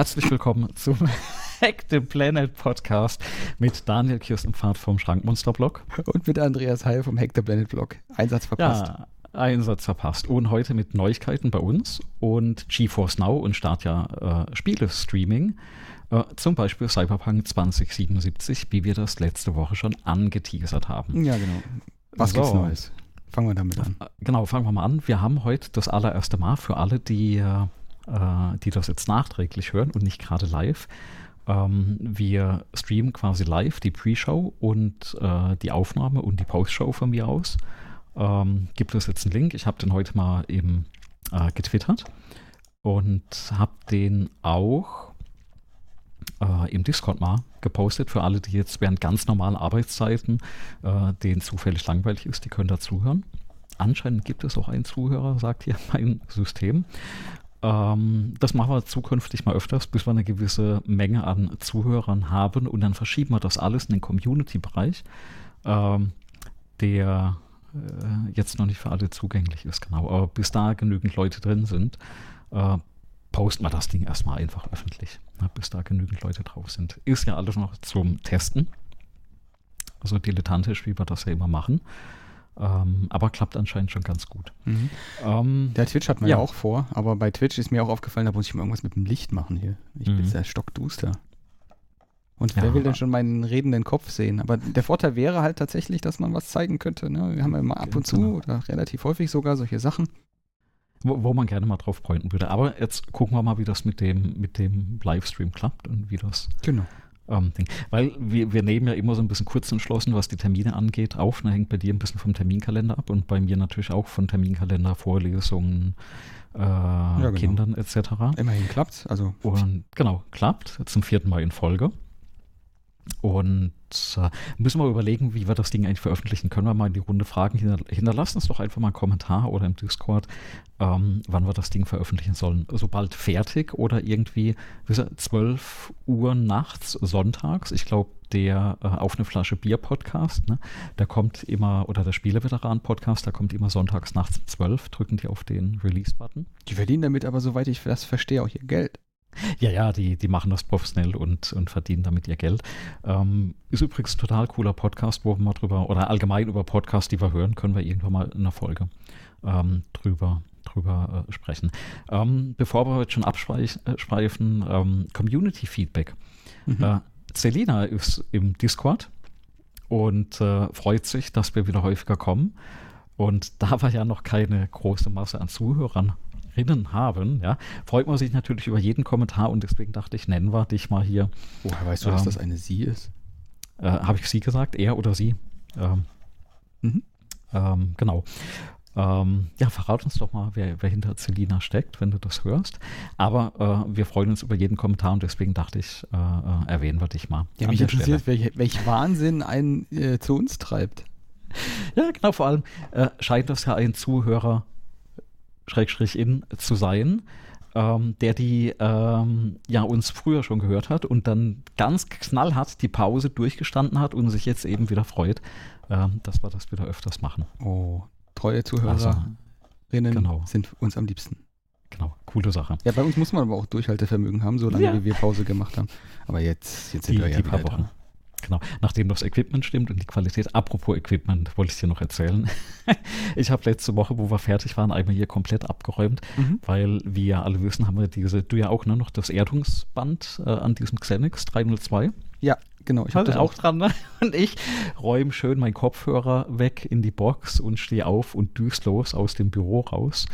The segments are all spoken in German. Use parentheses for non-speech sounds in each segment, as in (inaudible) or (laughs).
Herzlich willkommen zum (laughs) Hack the Planet Podcast mit Daniel Kirstenpfad vom Schrankmonster-Blog. Und mit Andreas Heil vom Hack the Planet Blog. Einsatz verpasst. Ja, Einsatz verpasst. Und heute mit Neuigkeiten bei uns und GeForce Now und Start ja äh, Spiele-Streaming. Äh, zum Beispiel Cyberpunk 2077, wie wir das letzte Woche schon angeteasert haben. Ja, genau. Was so. gibt's Neues? Fangen wir damit an. Genau, fangen wir mal an. Wir haben heute das allererste Mal für alle, die, äh, die das jetzt nachträglich hören und nicht gerade live. Ähm, wir streamen quasi live die Pre-Show und äh, die Aufnahme und die Post-Show von mir aus. Ähm, gibt es jetzt einen Link? Ich habe den heute mal eben äh, getwittert und habe den auch äh, im Discord mal gepostet für alle, die jetzt während ganz normalen Arbeitszeiten, äh, denen zufällig langweilig ist, die können da zuhören. Anscheinend gibt es auch einen Zuhörer, sagt hier (laughs) mein System. Ähm, das machen wir zukünftig mal öfters, bis wir eine gewisse Menge an Zuhörern haben und dann verschieben wir das alles in den Community-Bereich, ähm, der äh, jetzt noch nicht für alle zugänglich ist, genau. Aber bis da genügend Leute drin sind, äh, posten wir das Ding erstmal einfach öffentlich, na, bis da genügend Leute drauf sind. Ist ja alles noch zum Testen. Also dilettantisch, wie wir das ja immer machen. Ähm, aber klappt anscheinend schon ganz gut. Mhm. Ähm, Der Twitch hat man ja. ja. auch vor, aber bei Twitch ist mir auch aufgefallen, da muss ich mal irgendwas mit dem Licht machen hier. Ich mhm. bin sehr stockduster. Und ja. wer will denn schon meinen redenden Kopf sehen? Aber der Vorteil wäre halt tatsächlich, dass man was zeigen könnte. Ne? Wir haben ja immer ab und zu genau. oder relativ häufig sogar solche Sachen wo, wo, man gerne mal drauf pointen würde. Aber jetzt gucken wir mal, wie das mit dem, mit dem Livestream klappt und wie das. Genau. Ähm, Ding. Weil wir, wir nehmen ja immer so ein bisschen kurz entschlossen, was die Termine angeht, auf. Da hängt bei dir ein bisschen vom Terminkalender ab und bei mir natürlich auch von Terminkalender, Vorlesungen, äh, ja, genau. Kindern etc. Immerhin klappt Also. Und genau, klappt. Zum vierten Mal in Folge. Und äh, müssen wir überlegen, wie wir das Ding eigentlich veröffentlichen. Können wir mal in die Runde fragen? Hinter, hinterlassen uns doch einfach mal einen Kommentar oder im Discord, ähm, wann wir das Ding veröffentlichen sollen. Sobald fertig oder irgendwie, wie gesagt, 12 Uhr nachts, sonntags. Ich glaube, der äh, Auf eine Flasche Bier Podcast, ne, der kommt immer, oder der Spieleveteran Podcast, der kommt immer sonntags nachts um 12, drücken die auf den Release-Button. Die verdienen damit aber, soweit ich das verstehe, auch ihr Geld. Ja, ja, die, die machen das professionell und, und verdienen damit ihr Geld. Ähm, ist übrigens ein total cooler Podcast, wo wir mal drüber, oder allgemein über Podcasts, die wir hören, können wir irgendwann mal in einer Folge ähm, drüber, drüber äh, sprechen. Ähm, bevor wir heute schon abschweifen, äh, ähm, Community Feedback. Mhm. Äh, Selina ist im Discord und äh, freut sich, dass wir wieder häufiger kommen. Und da wir ja noch keine große Masse an Zuhörern Hörerinnen haben, ja, freut man sich natürlich über jeden Kommentar und deswegen dachte ich, nennen wir dich mal hier. Woher weißt du, ähm, dass das eine Sie ist? Äh, Habe ich Sie gesagt? Er oder Sie? Ähm, mhm. ähm, genau. Ähm, ja, verrat uns doch mal, wer, wer, hinter Celina steckt, wenn du das hörst. Aber äh, wir freuen uns über jeden Kommentar und deswegen dachte ich, äh, äh erwähnen wir dich mal. Ja, mich interessiert, welch, welch, Wahnsinn einen äh, zu uns treibt. Ja, genau, vor allem äh, scheint das ja ein Zuhörer Schrägstrich in zu sein, ähm, der die ähm, ja uns früher schon gehört hat und dann ganz knallhart die Pause durchgestanden hat und sich jetzt eben wieder freut, ähm, dass wir das wieder öfters machen. Oh, treue Zuhörerinnen also, genau. sind uns am liebsten. Genau, coole Sache. Ja, bei uns muss man aber auch Durchhaltevermögen haben, solange ja. wie wir Pause gemacht haben. Aber jetzt, jetzt sind die, wir ja die paar Wochen. Dran. Genau, nachdem das Equipment stimmt und die Qualität. Apropos Equipment, wollte ich dir noch erzählen. (laughs) ich habe letzte Woche, wo wir fertig waren, einmal hier komplett abgeräumt, mhm. weil, wie ja alle wissen, haben wir diese, du ja auch nur noch das Erdungsband äh, an diesem Xenix 302. Ja, genau. Ich habe das auch dran. Ne? (laughs) Und ich räume schön meinen Kopfhörer weg in die Box und stehe auf und düst los aus dem Büro raus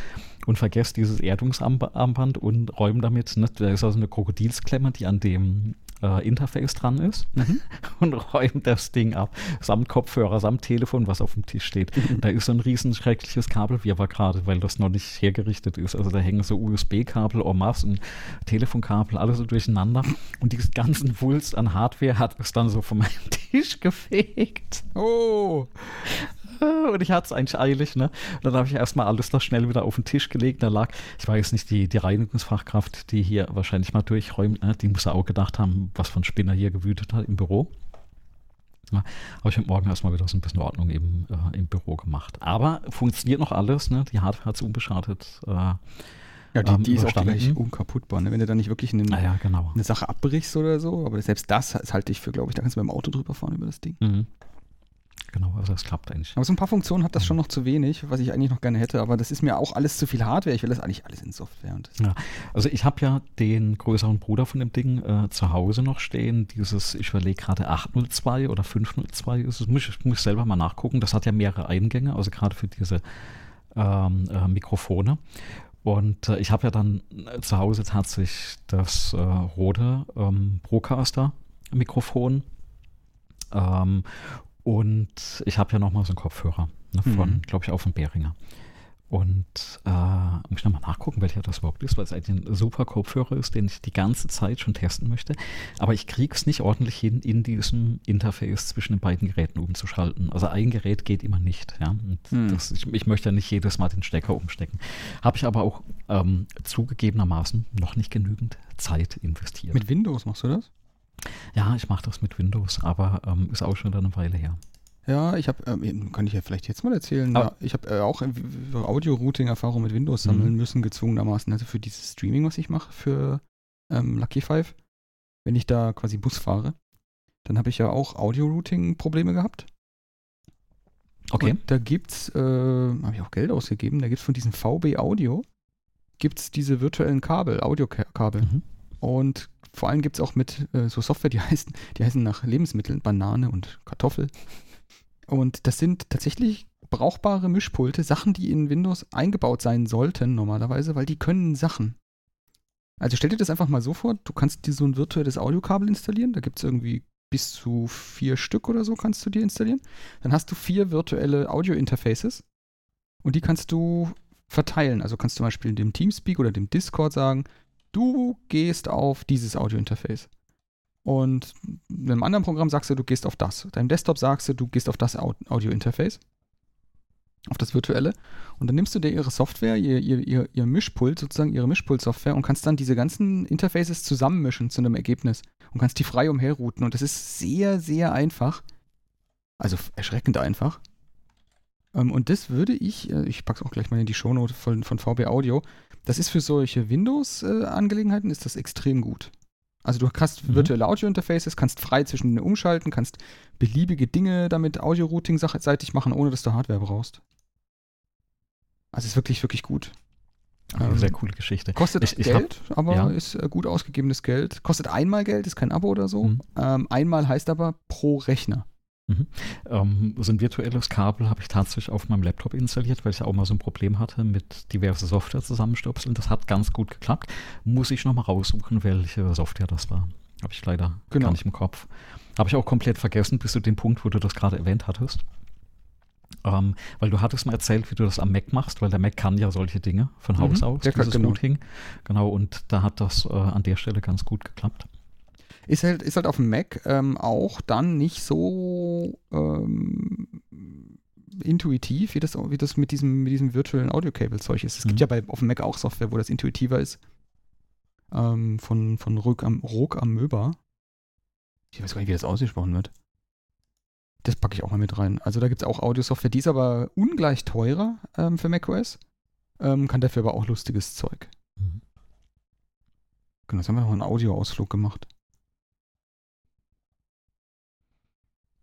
und vergesse dieses Erdungsarmband und räume damit, ne, da ist also eine Krokodilsklemme, die an dem äh, Interface dran ist mhm. (laughs) und räumt das Ding ab. Samt Kopfhörer, samt Telefon, was auf dem Tisch steht. Mhm. Da ist so ein riesen schreckliches Kabel, wie aber gerade, weil das noch nicht hergerichtet ist. Also da hängen so USB-Kabel, masse und Telefonkabel, alles so durcheinander. Und diesen ganzen Wulst an Hardware hat es dann so von meinem (laughs) Tisch gefegt. Oh! (laughs) Und ich hatte es eigentlich eilig, ne? Und dann habe ich erstmal alles da schnell wieder auf den Tisch gelegt. Da lag, ich weiß nicht, die, die Reinigungsfachkraft, die hier wahrscheinlich mal durchräumt, ne? die muss auch gedacht haben, was von Spinner hier gewütet hat im Büro. Ja, habe ich heute Morgen erstmal wieder so ein bisschen Ordnung eben äh, im Büro gemacht. Aber funktioniert noch alles, ne? Die Hardware hat es unbeschadet äh, Ja, die, ähm, die ist auch gleich unkaputtbar, ne? wenn du da nicht wirklich einen, ah, ja, genau. eine Sache abbrichst oder so. Aber selbst das, das halte ich für, glaube ich, da kannst du mit dem Auto drüber fahren über das Ding. Mhm. Genau, also das klappt eigentlich. Aber so ein paar Funktionen hat das mhm. schon noch zu wenig, was ich eigentlich noch gerne hätte, aber das ist mir auch alles zu viel Hardware. Ich will das eigentlich alles in Software. ja, also ich habe ja den größeren Bruder von dem Ding äh, zu Hause noch stehen. Dieses, ich überlege gerade 802 oder 502 ist es. Muss ich muss selber mal nachgucken. Das hat ja mehrere Eingänge, also gerade für diese ähm, äh, Mikrofone. Und äh, ich habe ja dann äh, zu Hause tatsächlich das äh, Rode ähm, Procaster-Mikrofon. Ähm, und ich habe ja nochmal so einen Kopfhörer ne, von, mhm. glaube ich, auch von Behringer. Und äh, muss ich nochmal nachgucken, welcher das überhaupt ist, weil es eigentlich ein super Kopfhörer ist, den ich die ganze Zeit schon testen möchte. Aber ich kriege es nicht ordentlich hin, in diesem Interface zwischen den beiden Geräten umzuschalten. Also ein Gerät geht immer nicht. Ja? Mhm. Das, ich, ich, möchte ja nicht jedes Mal den Stecker umstecken. Habe ich aber auch ähm, zugegebenermaßen noch nicht genügend Zeit investiert. Mit Windows machst du das? Ja, ich mache das mit Windows, aber ähm, ist auch schon eine Weile her. Ja, ich habe, ähm, kann ich ja vielleicht jetzt mal erzählen, ja, ich habe äh, auch Audio-Routing-Erfahrung mit Windows sammeln mhm. müssen, gezwungenermaßen. Also für dieses Streaming, was ich mache, für ähm, Lucky Five, wenn ich da quasi Bus fahre, dann habe ich ja auch Audio-Routing-Probleme gehabt. Okay. Und da gibt's, äh, habe ich auch Geld ausgegeben, da gibt es von diesem VB Audio, gibt es diese virtuellen Kabel, Audiokabel. Mhm. Und vor allem gibt es auch mit äh, so Software, die (laughs) heißen, die heißen nach Lebensmitteln, Banane und Kartoffel. Und das sind tatsächlich brauchbare Mischpulte, Sachen, die in Windows eingebaut sein sollten normalerweise, weil die können Sachen. Also stell dir das einfach mal so vor, du kannst dir so ein virtuelles Audiokabel installieren, da gibt es irgendwie bis zu vier Stück oder so kannst du dir installieren. Dann hast du vier virtuelle Audio-Interfaces und die kannst du verteilen. Also kannst du zum Beispiel dem Teamspeak oder dem Discord sagen, du gehst auf dieses Audio-Interface. Und in einem anderen Programm sagst du, du gehst auf das. Deinem Desktop sagst du, du gehst auf das Audio-Interface. Auf das virtuelle. Und dann nimmst du dir ihre Software, ihr, ihr, ihr, ihr Mischpult, sozusagen ihre Mischpult-Software und kannst dann diese ganzen Interfaces zusammenmischen zu einem Ergebnis und kannst die frei umherrouten. Und das ist sehr, sehr einfach. Also erschreckend einfach. Ähm, und das würde ich, äh, ich packe es auch gleich mal in die Shownote von, von VB Audio, das ist für solche Windows-Angelegenheiten ist das extrem gut. Also du hast mhm. virtuelle Audio-Interfaces, kannst frei zwischen denen umschalten, kannst beliebige Dinge damit Audio-Routing-seitig machen, ohne dass du Hardware brauchst. Also ist wirklich, wirklich gut. Ähm, sehr coole Geschichte. Kostet ich, ich Geld, hab, aber ja. ist äh, gut ausgegebenes Geld. Kostet einmal Geld, ist kein Abo oder so. Mhm. Ähm, einmal heißt aber pro Rechner. Mhm. Ähm, so ein virtuelles Kabel habe ich tatsächlich auf meinem Laptop installiert, weil ich ja auch mal so ein Problem hatte mit diverse Software zusammenstöpseln. Das hat ganz gut geklappt. Muss ich nochmal raussuchen, welche Software das war. Habe ich leider genau. gar nicht im Kopf. Habe ich auch komplett vergessen, bis zu dem Punkt, wo du das gerade erwähnt hattest. Ähm, weil du hattest mal erzählt, wie du das am Mac machst, weil der Mac kann ja solche Dinge von Haus mhm, aus, dieses genau. Routing. Genau, und da hat das äh, an der Stelle ganz gut geklappt. Ist halt, ist halt auf dem Mac ähm, auch dann nicht so ähm, intuitiv, wie das, wie das mit diesem, mit diesem virtuellen Audio-Cable-Zeug ist. Es mhm. gibt ja bei, auf dem Mac auch Software, wo das intuitiver ist. Ähm, von von Ruck am, Ruck am Möber. Ich weiß gar nicht, wie das ausgesprochen wird. Das packe ich auch mal mit rein. Also da gibt es auch Audio-Software, die ist aber ungleich teurer ähm, für macOS, ähm, kann dafür aber auch lustiges Zeug. Mhm. Genau, jetzt haben wir noch einen Audio-Ausflug gemacht.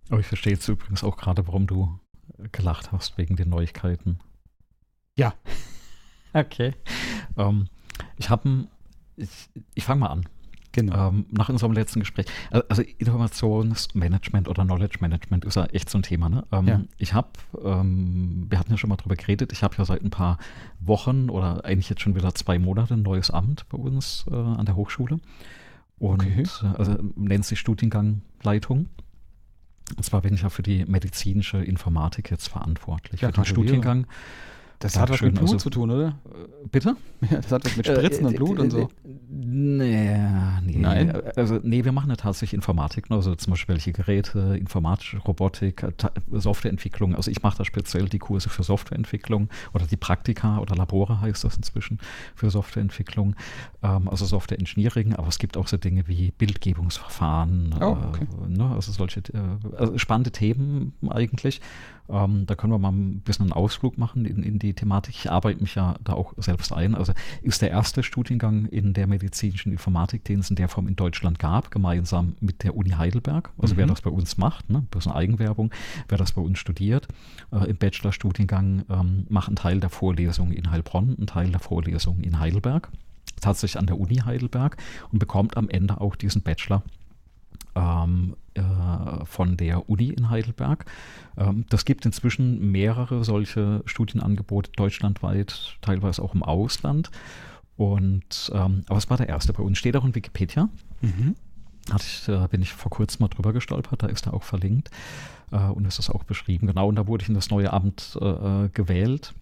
Aber ich verstehe jetzt übrigens auch gerade, warum du gelacht hast wegen den Neuigkeiten. Ja. (laughs) okay. Ähm, ich habe ich, ich fange mal an. Genau. Ähm, nach unserem letzten Gespräch. Also Informationsmanagement oder Knowledge Management ist ja echt so ein Thema. Ne? Ähm, ja. Ich habe, ähm, wir hatten ja schon mal drüber geredet, ich habe ja seit ein paar Wochen oder eigentlich jetzt schon wieder zwei Monate ein neues Amt bei uns äh, an der Hochschule. Und okay. äh, also, nennt sich Studiengangleitung. Und zwar bin ich ja für die medizinische Informatik jetzt verantwortlich. Ja, für den Studiengang. Das hat was mit Blut also, zu tun, oder? Äh, bitte? (laughs) Ja, das hat was mit Spritzen äh, und Blut äh, und so. Nee, nee. Nein. Also, nee, wir machen ja tatsächlich Informatik, ne? also zum Beispiel welche Geräte, informatische Robotik, Softwareentwicklung. Also ich mache da speziell die Kurse für Softwareentwicklung oder die Praktika oder Labore heißt das inzwischen für Softwareentwicklung, ähm, also Software Engineering, aber es gibt auch so Dinge wie Bildgebungsverfahren, oh, okay. äh, ne? also solche äh, also spannende Themen eigentlich. Ähm, da können wir mal ein bisschen einen Ausflug machen in, in, die Thematik. Ich arbeite mich ja da auch selbst ein. Also ist der erste Studiengang in der medizinischen Informatik, den es in der Form in Deutschland gab, gemeinsam mit der Uni Heidelberg. Also mhm. wer das bei uns macht, ne, ein bisschen Eigenwerbung, wer das bei uns studiert, äh, im Bachelorstudiengang ähm, macht einen Teil der Vorlesungen in Heilbronn, einen Teil der Vorlesungen in Heidelberg tatsächlich an der Uni Heidelberg und bekommt am Ende auch diesen Bachelor ähm, äh, von der Uni in Heidelberg. Ähm, das gibt inzwischen mehrere solche Studienangebote deutschlandweit, teilweise auch im Ausland. Und ähm, aber es war der erste bei uns. Steht auch in Wikipedia. Mhm. Hatte ich, äh, bin ich vor kurzem mal drüber gestolpert, da ist er auch verlinkt äh, und ist das auch beschrieben. Genau, und da wurde ich in das neue Amt äh, äh gewählt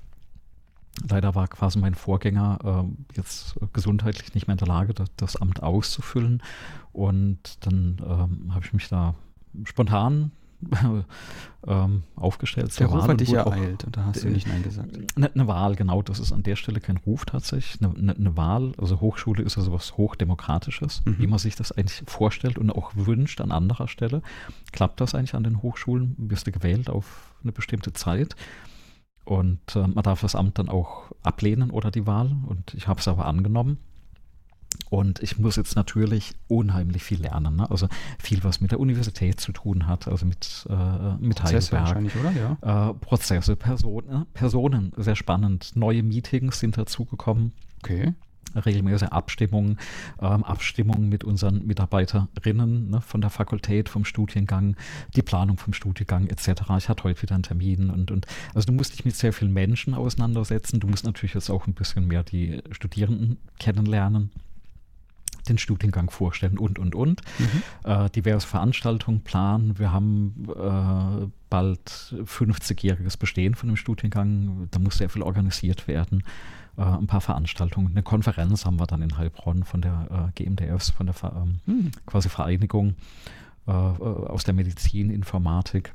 Leider war quasi mein Vorgänger äh, jetzt gesundheitlich nicht mehr in der Lage, das, das Amt auszufüllen. Und dann ähm, habe ich mich da spontan (laughs) ähm, aufgestellt. Der Ruf hat dich ereilt und da hast du nicht Nein gesagt. Eine, eine, Wahl, genau, das ist an der Stelle kein Ruf tatsächlich. Eine, eine, eine Wahl, also Hochschule ist ja sowas Hochdemokratisches, mhm. wie man sich das eigentlich vorstellt und auch wünscht an anderer Stelle. Klappt das eigentlich an den Hochschulen? Wirst du gewählt auf eine bestimmte Zeit? Und äh, man darf das Amt dann auch ablehnen oder die Wahl. Und ich habe es aber angenommen. Und ich muss jetzt natürlich unheimlich viel lernen. Ne? Also viel, was mit der Universität zu tun hat, also mit, äh, mit Prozesse Heidelberg. Wahrscheinlich, oder? Ja. Äh, Prozesse, Personen, Personen, sehr spannend. Neue Meetings sind dazugekommen. Okay regelmäßige Abstimmungen, ähm, Abstimmungen mit unseren Mitarbeiterinnen ne, von der Fakultät, vom Studiengang, die Planung vom Studiengang etc. Ich hatte heute wieder einen Termin und, und also du musst dich mit sehr vielen Menschen auseinandersetzen. Du musst natürlich jetzt auch ein bisschen mehr die Studierenden kennenlernen den Studiengang vorstellen und, und, und. Mhm. Äh, diverse Veranstaltungen planen. Wir haben äh, bald 50-jähriges Bestehen von dem Studiengang. Da muss sehr viel organisiert werden äh, ein paar Veranstaltungen. Eine Konferenz haben wir dann in Heilbronn von der äh, GMDFs, von der ähm, hm. quasi Vereinigung äh, äh, aus der Medizin, Informatik.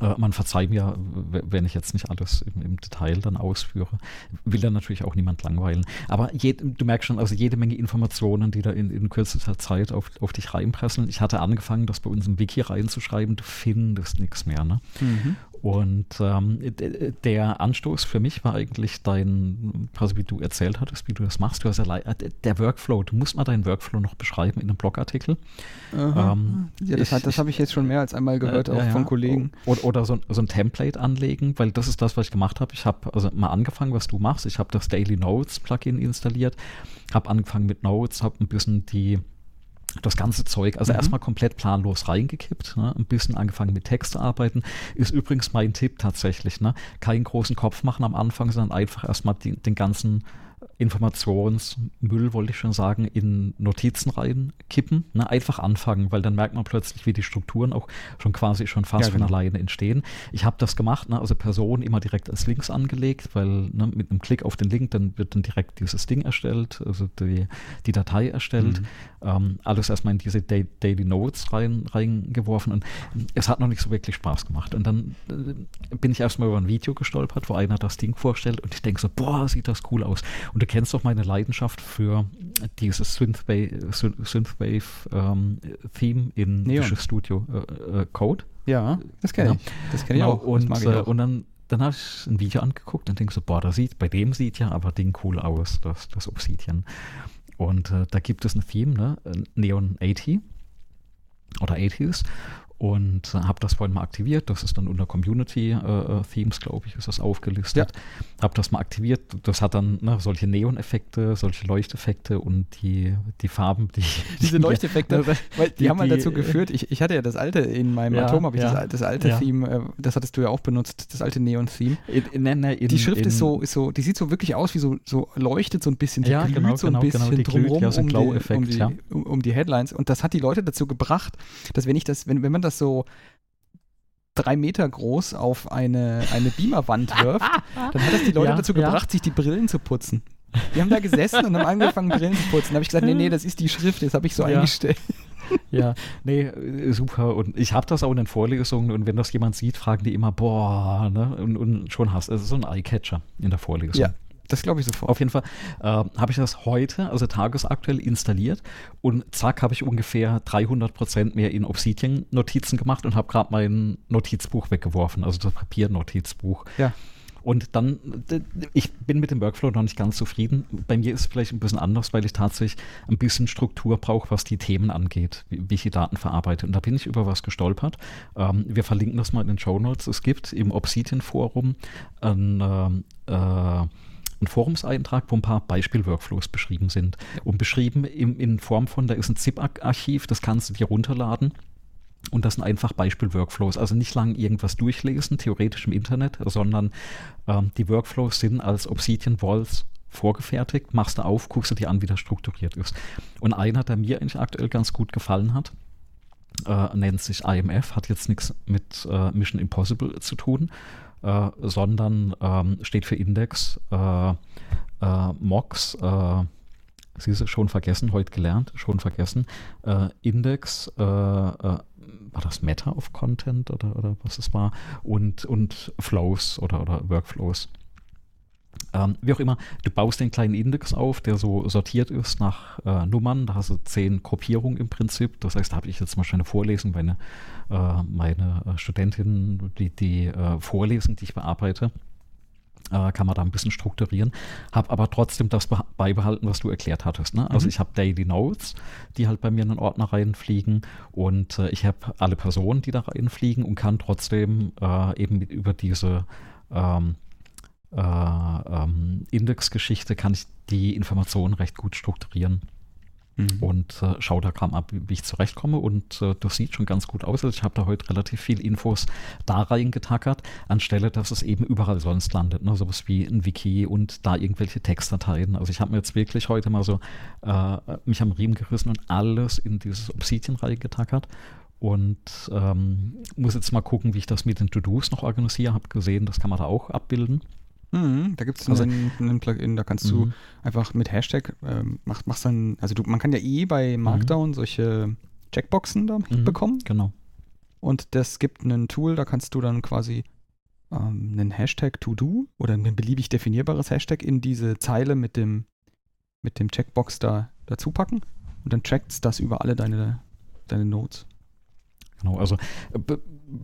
Äh, man verzeiht mir, wenn ich jetzt nicht alles im, im, Detail dann ausführe. Will dann natürlich auch niemand langweilen. Aber je, du merkst schon, also jede Menge Informationen, die da in, in kürzester Zeit auf, auf dich reinpresseln. Ich hatte angefangen, das bei uns im Wiki reinzuschreiben, du findest nichts mehr. Ne? Mhm. Und ähm, der Anstoß für mich war eigentlich dein, quasi wie du erzählt hattest, wie du das machst. Du hast ja äh, der Workflow, du musst mal deinen Workflow noch beschreiben in einem Blogartikel. Ähm, ja, das, das habe ich jetzt schon mehr als einmal gehört, äh, auch ja, von Kollegen. Oder, oder so, so, ein Template anlegen, weil das ist das, was ich gemacht habe. Ich habe also mal angefangen, was du machst. Ich habe das Daily Notes Plugin installiert, habe angefangen mit Notes, habe ein bisschen die das ganze Zeug, also mhm. erstmal komplett planlos reingekippt, ne? ein bisschen angefangen mit Text zu arbeiten, ist übrigens mein Tipp tatsächlich, ne? keinen großen Kopf machen am Anfang, sondern einfach erstmal die, den ganzen Informationsmüll, wollte ich schon sagen, in Notizen reinkippen. Ne? Einfach anfangen, weil dann merkt man plötzlich, wie die Strukturen auch schon quasi schon fast ja, genau. von alleine entstehen. Ich habe das gemacht, ne? also Personen immer direkt als Links angelegt, weil ne, mit einem Klick auf den Link, dann wird dann direkt dieses Ding erstellt, also die, die Datei erstellt. Mhm. Ähm, alles erstmal in diese Day Daily Notes rein, reingeworfen und es hat noch nicht so wirklich Spaß gemacht. Und dann äh, bin ich erstmal über ein Video gestolpert, wo einer das Ding vorstellt und ich denke so, boah, sieht das cool aus. Und du kennst doch meine Leidenschaft für dieses Synthwave, Synthwave ähm, in Neon. Visual Studio äh, äh, Code. Ja, das kenne ich. Das kenne ich genau. auch. Und, ich äh, und dann dann habe ich ein Video angeguckt und denke so, boah, das sieht, bei dem sieht ja aber Ding cool aus, das, das Obsidian. Und äh, da gibt es ein Theme, ne? Neon 80 oder 80s und habe das vorhin mal aktiviert. Das ist dann unter Community äh, äh Themes, glaube ich, ist das aufgelistet. Ja. Habe das mal aktiviert. Das hat dann ne, solche Neon-Effekte, solche Leuchteffekte und die, die Farben, die. (laughs) Diese Leuchteffekte, (laughs) weil die, die haben mal dazu geführt. Ich, ich hatte ja das alte in meinem ja, Atom, habe ich ja, das, das, alte ja. Theme, äh, das hattest du ja auch benutzt, das alte Neon-Theme. Die Schrift in, ist, so, ist so, die sieht so wirklich aus wie so, so leuchtet so ein bisschen, die ja, glüht genau, so ein genau, bisschen genau, drumherum um, die, um, die, um, um die Headlines. Und das hat die Leute dazu gebracht, dass wenn ich das, wenn, wenn man das so drei Meter groß auf eine, eine Beamerwand wirft, (laughs) dann hat das die Leute ja, dazu gebracht, ja. sich die Brillen zu putzen. Die haben da gesessen und haben angefangen, Brillen zu putzen. Da habe ich gesagt, nee, nee, das ist die Schrift, das habe ich so ja. eingestellt. Ja, nee, super. Und ich habe das auch in den Vorlesungen und wenn das jemand sieht, fragen die immer, boah, ne? Und, und schon hast du, es ist so ein Eyecatcher in der Vorlesung. Ja. Das glaube ich sofort. Auf jeden Fall äh, habe ich das heute, also tagesaktuell installiert und zack, habe ich ungefähr 300 Prozent mehr in Obsidian-Notizen gemacht und habe gerade mein Notizbuch weggeworfen, also das Papiernotizbuch. Ja. Und dann, ich bin mit dem Workflow noch nicht ganz zufrieden. Bei mir ist es vielleicht ein bisschen anders, weil ich tatsächlich ein bisschen Struktur brauche, was die Themen angeht, wie, ich die Daten verarbeite. Und da bin ich über was gestolpert. Ähm, wir verlinken das mal in den Show Notes. Es gibt im Obsidian-Forum ein, äh, äh, ein Forumseintrag, wo ein paar Beispiel-Workflows beschrieben sind. Und beschrieben in, in Form von, da ist ein ZIP-Archiv, das kannst du dir runterladen. Und das sind einfach Beispiel-Workflows. Also nicht lang irgendwas durchlesen, theoretisch im Internet, sondern ähm, die Workflows sind als Obsidian Walls vorgefertigt, machst du auf, guckst du dir an, wie das strukturiert ist. Und einer, der mir eigentlich aktuell ganz gut gefallen hat, äh, nennt sich IMF, hat jetzt nichts mit äh, Mission Impossible zu tun, äh, sondern ähm, steht für Index, äh, äh, MOX, äh, Sie ist schon vergessen, heute gelernt, schon vergessen. Äh, Index, war das Meta of Content oder, oder was es war? Und, und Flows oder, oder Workflows. Ähm, wie auch immer, du baust den kleinen Index auf, der so sortiert ist nach äh, Nummern. Da hast du zehn Gruppierungen im Prinzip. Das heißt, da habe ich jetzt mal eine Vorlesung, meine, äh, meine Studentinnen, die, die äh, Vorlesung, die ich bearbeite, äh, kann man da ein bisschen strukturieren. Habe aber trotzdem das beibehalten, was du erklärt hattest. Ne? Also mhm. ich habe Daily Notes, die halt bei mir in den Ordner reinfliegen und äh, ich habe alle Personen, die da reinfliegen und kann trotzdem äh, eben über diese ähm, äh, ähm, Indexgeschichte kann ich die Informationen recht gut strukturieren. Mhm. Und äh, schau da gerade ab, wie ich zurechtkomme. Und äh, das sieht schon ganz gut aus. Also ich habe da heute relativ viel Infos da reingetackert, anstelle, dass es eben überall sonst landet. Ne? Sowas wie ein Wiki und da irgendwelche Textdateien. Also ich habe mir jetzt wirklich heute mal so äh, mich am Riemen gerissen und alles in dieses Obsidian reingetackert und ähm, muss jetzt mal gucken, wie ich das mit den To-Dos noch organisiere. Habe gesehen, das kann man da auch abbilden. Mhm, da gibt es also, einen, einen, Plugin, da kannst du mhm. einfach mit Hashtag, ähm, mach, machst dann, also du, man kann ja eh bei Markdown mhm. solche Checkboxen da mhm, bekommen. Genau. Und das gibt ein Tool, da kannst du dann quasi ähm, einen Hashtag To-Do oder ein beliebig definierbares Hashtag in diese Zeile mit dem, mit dem Checkbox da dazu packen und dann trackt das über alle deine, deine Notes. Genau, also äh,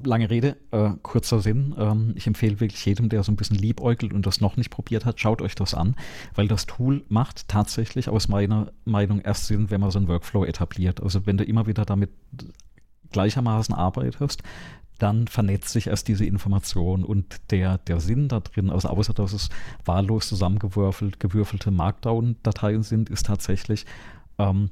lange Rede, äh, kurzer Sinn. Ähm, ich empfehle wirklich jedem, der so ein bisschen liebäugelt und das noch nicht probiert hat, schaut euch das an, weil das Tool macht tatsächlich aus meiner Meinung erst Sinn, wenn man so einen Workflow etabliert. Also wenn du immer wieder damit gleichermaßen arbeitest, dann vernetzt sich erst diese Information und der, der Sinn da drin, also außer dass es wahllos zusammengewürfelt, gewürfelte Markdown-Dateien sind, ist tatsächlich, ähm,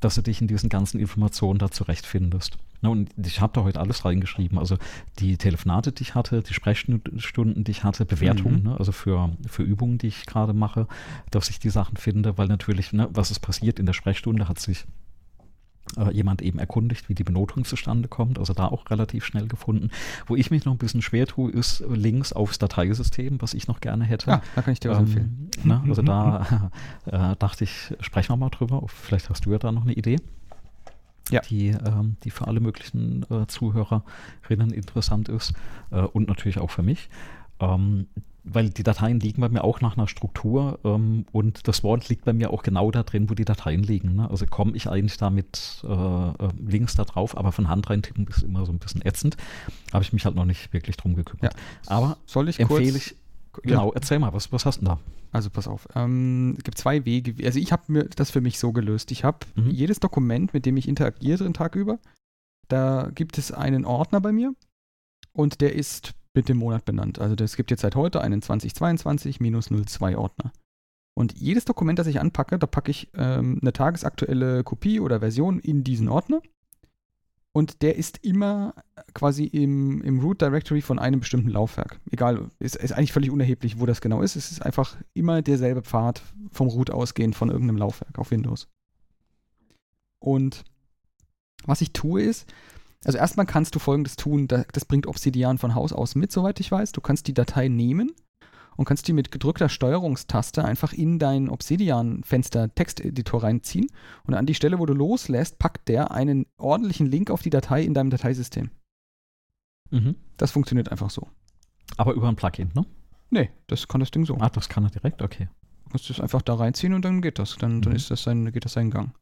dass du dich in diesen ganzen Informationen da zurechtfindest. Und ich habe da heute alles reingeschrieben. Also die Telefonate, die ich hatte, die Sprechstunden, die ich hatte, Bewertungen, mhm. ne, also für, für Übungen, die ich gerade mache, dass ich die Sachen finde, weil natürlich, ne, was ist passiert in der Sprechstunde, hat sich äh, jemand eben erkundigt, wie die Benotung zustande kommt, also da auch relativ schnell gefunden. Wo ich mich noch ein bisschen schwer tue, ist Links aufs Dateisystem, was ich noch gerne hätte. Ja, da kann ich dir was ähm, empfehlen. Ne, also da (laughs) äh, dachte ich, sprechen wir mal drüber. Vielleicht hast du ja da noch eine Idee ja. die, ähm, die für alle möglichen äh, Zuhörerinnen interessant ist äh, und natürlich auch für mich. Ähm, weil die Dateien liegen bei mir auch nach einer Struktur ähm, und das Wort liegt bei mir auch genau da drin, wo die Dateien liegen. Ne? Also komme ich eigentlich da mit äh, äh, Links da drauf, aber von Hand reintippen ist immer so ein bisschen ätzend. Habe ich mich halt noch nicht wirklich drum gekümmert. Ja. Aber soll ich empfehle ich. Genau, ja. erzähl mal, was, was hast du denn da? Also pass auf, ähm, es gibt zwei Wege. Also ich habe mir das für mich so gelöst. Ich habe mhm. jedes Dokument, mit dem ich interagiere den Tag über, da gibt es einen Ordner bei mir und der ist mit dem Monat benannt. Also es gibt jetzt seit heute einen 2022 minus 02 Ordner. Und jedes Dokument, das ich anpacke, da packe ich ähm, eine tagesaktuelle Kopie oder Version in diesen Ordner und der ist immer quasi im, im Root Directory von einem bestimmten Laufwerk. Egal, ist, ist eigentlich völlig unerheblich, wo das genau ist. Es ist einfach immer derselbe Pfad vom Root ausgehend von irgendeinem Laufwerk auf Windows. Und was ich tue ist, also erstmal kannst du folgendes tun, das bringt Obsidian von Haus aus mit, soweit ich weiß. Du kannst die Datei nehmen und kannst die mit gedrückter Steuerungstaste einfach in dein Obsidian-Fenster Texteditor reinziehen und an die Stelle, wo du loslässt, packt der einen ordentlichen Link auf die Datei in deinem Dateisystem. Mhm. Das funktioniert einfach so. Aber über ein Plugin, ne? Nee, das kann das Ding so. Ah, das kann er direkt, okay. Du musst es einfach da reinziehen und dann geht das. Dann, mhm. dann ist das sein, geht das seinen Gang.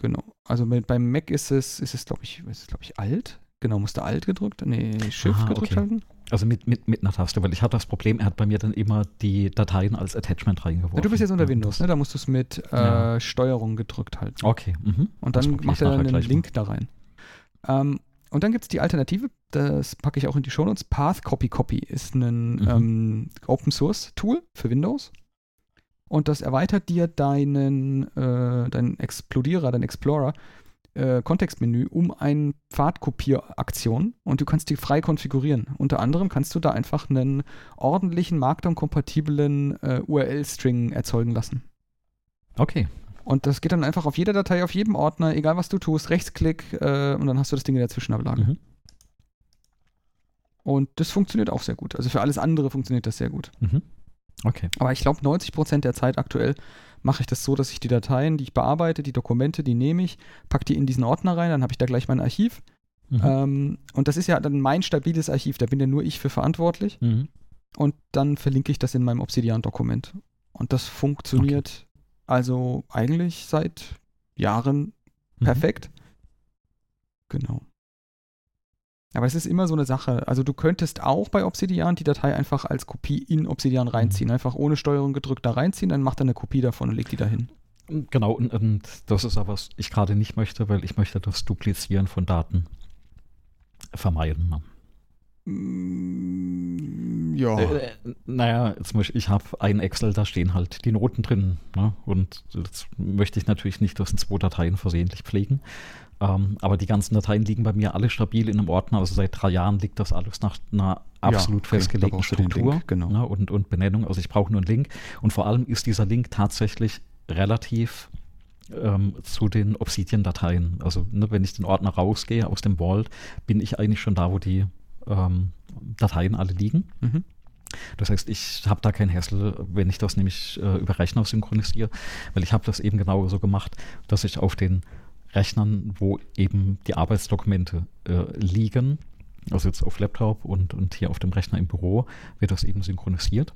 Genau. Also mit, beim Mac ist es, ist es, glaube ich, ist es, glaube ich, alt. Genau, musste alt gedrückt, nee, Shift Aha, gedrückt okay. halten. Also mit, mit, mit einer Taste, weil ich hatte das Problem, er hat bei mir dann immer die Dateien als Attachment reingeworfen. Ja, du bist jetzt unter Windows, ne? Da musst du es mit äh, ja. Steuerung gedrückt halten. Okay. Mhm. Und dann macht er einen Link mal. da rein. Ähm, und dann gibt es die Alternative, das packe ich auch in die Shownotes. Path Copy Copy ist ein mhm. ähm, Open Source Tool für Windows. Und das erweitert dir deinen, äh, deinen Explodierer, deinen Explorer, äh, Kontextmenü um eine Pfadkopieraktion und du kannst die frei konfigurieren. Unter anderem kannst du da einfach einen ordentlichen Markdown-kompatiblen äh, URL-String erzeugen lassen. Okay. Und das geht dann einfach auf jeder Datei, auf jedem Ordner, egal was du tust, Rechtsklick äh, und dann hast du das Ding in der Zwischenablage. Mhm. Und das funktioniert auch sehr gut. Also für alles andere funktioniert das sehr gut. Mhm. Okay. Aber ich glaube, 90% der Zeit aktuell mache ich das so, dass ich die Dateien, die ich bearbeite, die Dokumente, die nehme ich, packe die in diesen Ordner rein, dann habe ich da gleich mein Archiv. Mhm. Ähm, und das ist ja dann mein stabiles Archiv, da bin ja nur ich für verantwortlich. Mhm. Und dann verlinke ich das in meinem Obsidian-Dokument. Und das funktioniert okay. also eigentlich seit Jahren mhm. perfekt. Genau. Aber es ist immer so eine Sache. Also du könntest auch bei Obsidian die Datei einfach als Kopie in Obsidian mhm. reinziehen. Einfach ohne Steuerung gedrückt da reinziehen, dann macht er eine Kopie davon und legt die dahin. Genau, und, und das ist aber, was ich gerade nicht möchte, weil ich möchte das Duplizieren von Daten vermeiden. Ne? Mm, ja. Äh, äh, naja, jetzt möchte, ich habe ein Excel, da stehen halt die Noten drin. Ne? Und jetzt möchte ich natürlich nicht das in zwei Dateien versehentlich pflegen. Ähm, aber die ganzen Dateien liegen bei mir alle stabil in einem Ordner. Also seit drei Jahren liegt das alles nach einer absolut ja, okay, festgelegten Struktur Link, genau. ne, und, und Benennung. Also ich brauche nur einen Link. Und vor allem ist dieser Link tatsächlich relativ ähm, zu den Obsidian-Dateien. Also ne, wenn ich den Ordner rausgehe aus dem Vault, bin ich eigentlich schon da, wo die ähm, Dateien alle liegen. Mhm. Das heißt, ich habe da kein Hassel, wenn ich das nämlich äh, über Rechner synchronisiere, weil ich habe das eben genau so gemacht, dass ich auf den Rechnern, wo eben die Arbeitsdokumente äh, liegen, also jetzt auf Laptop und, und hier auf dem Rechner im Büro, wird das eben synchronisiert.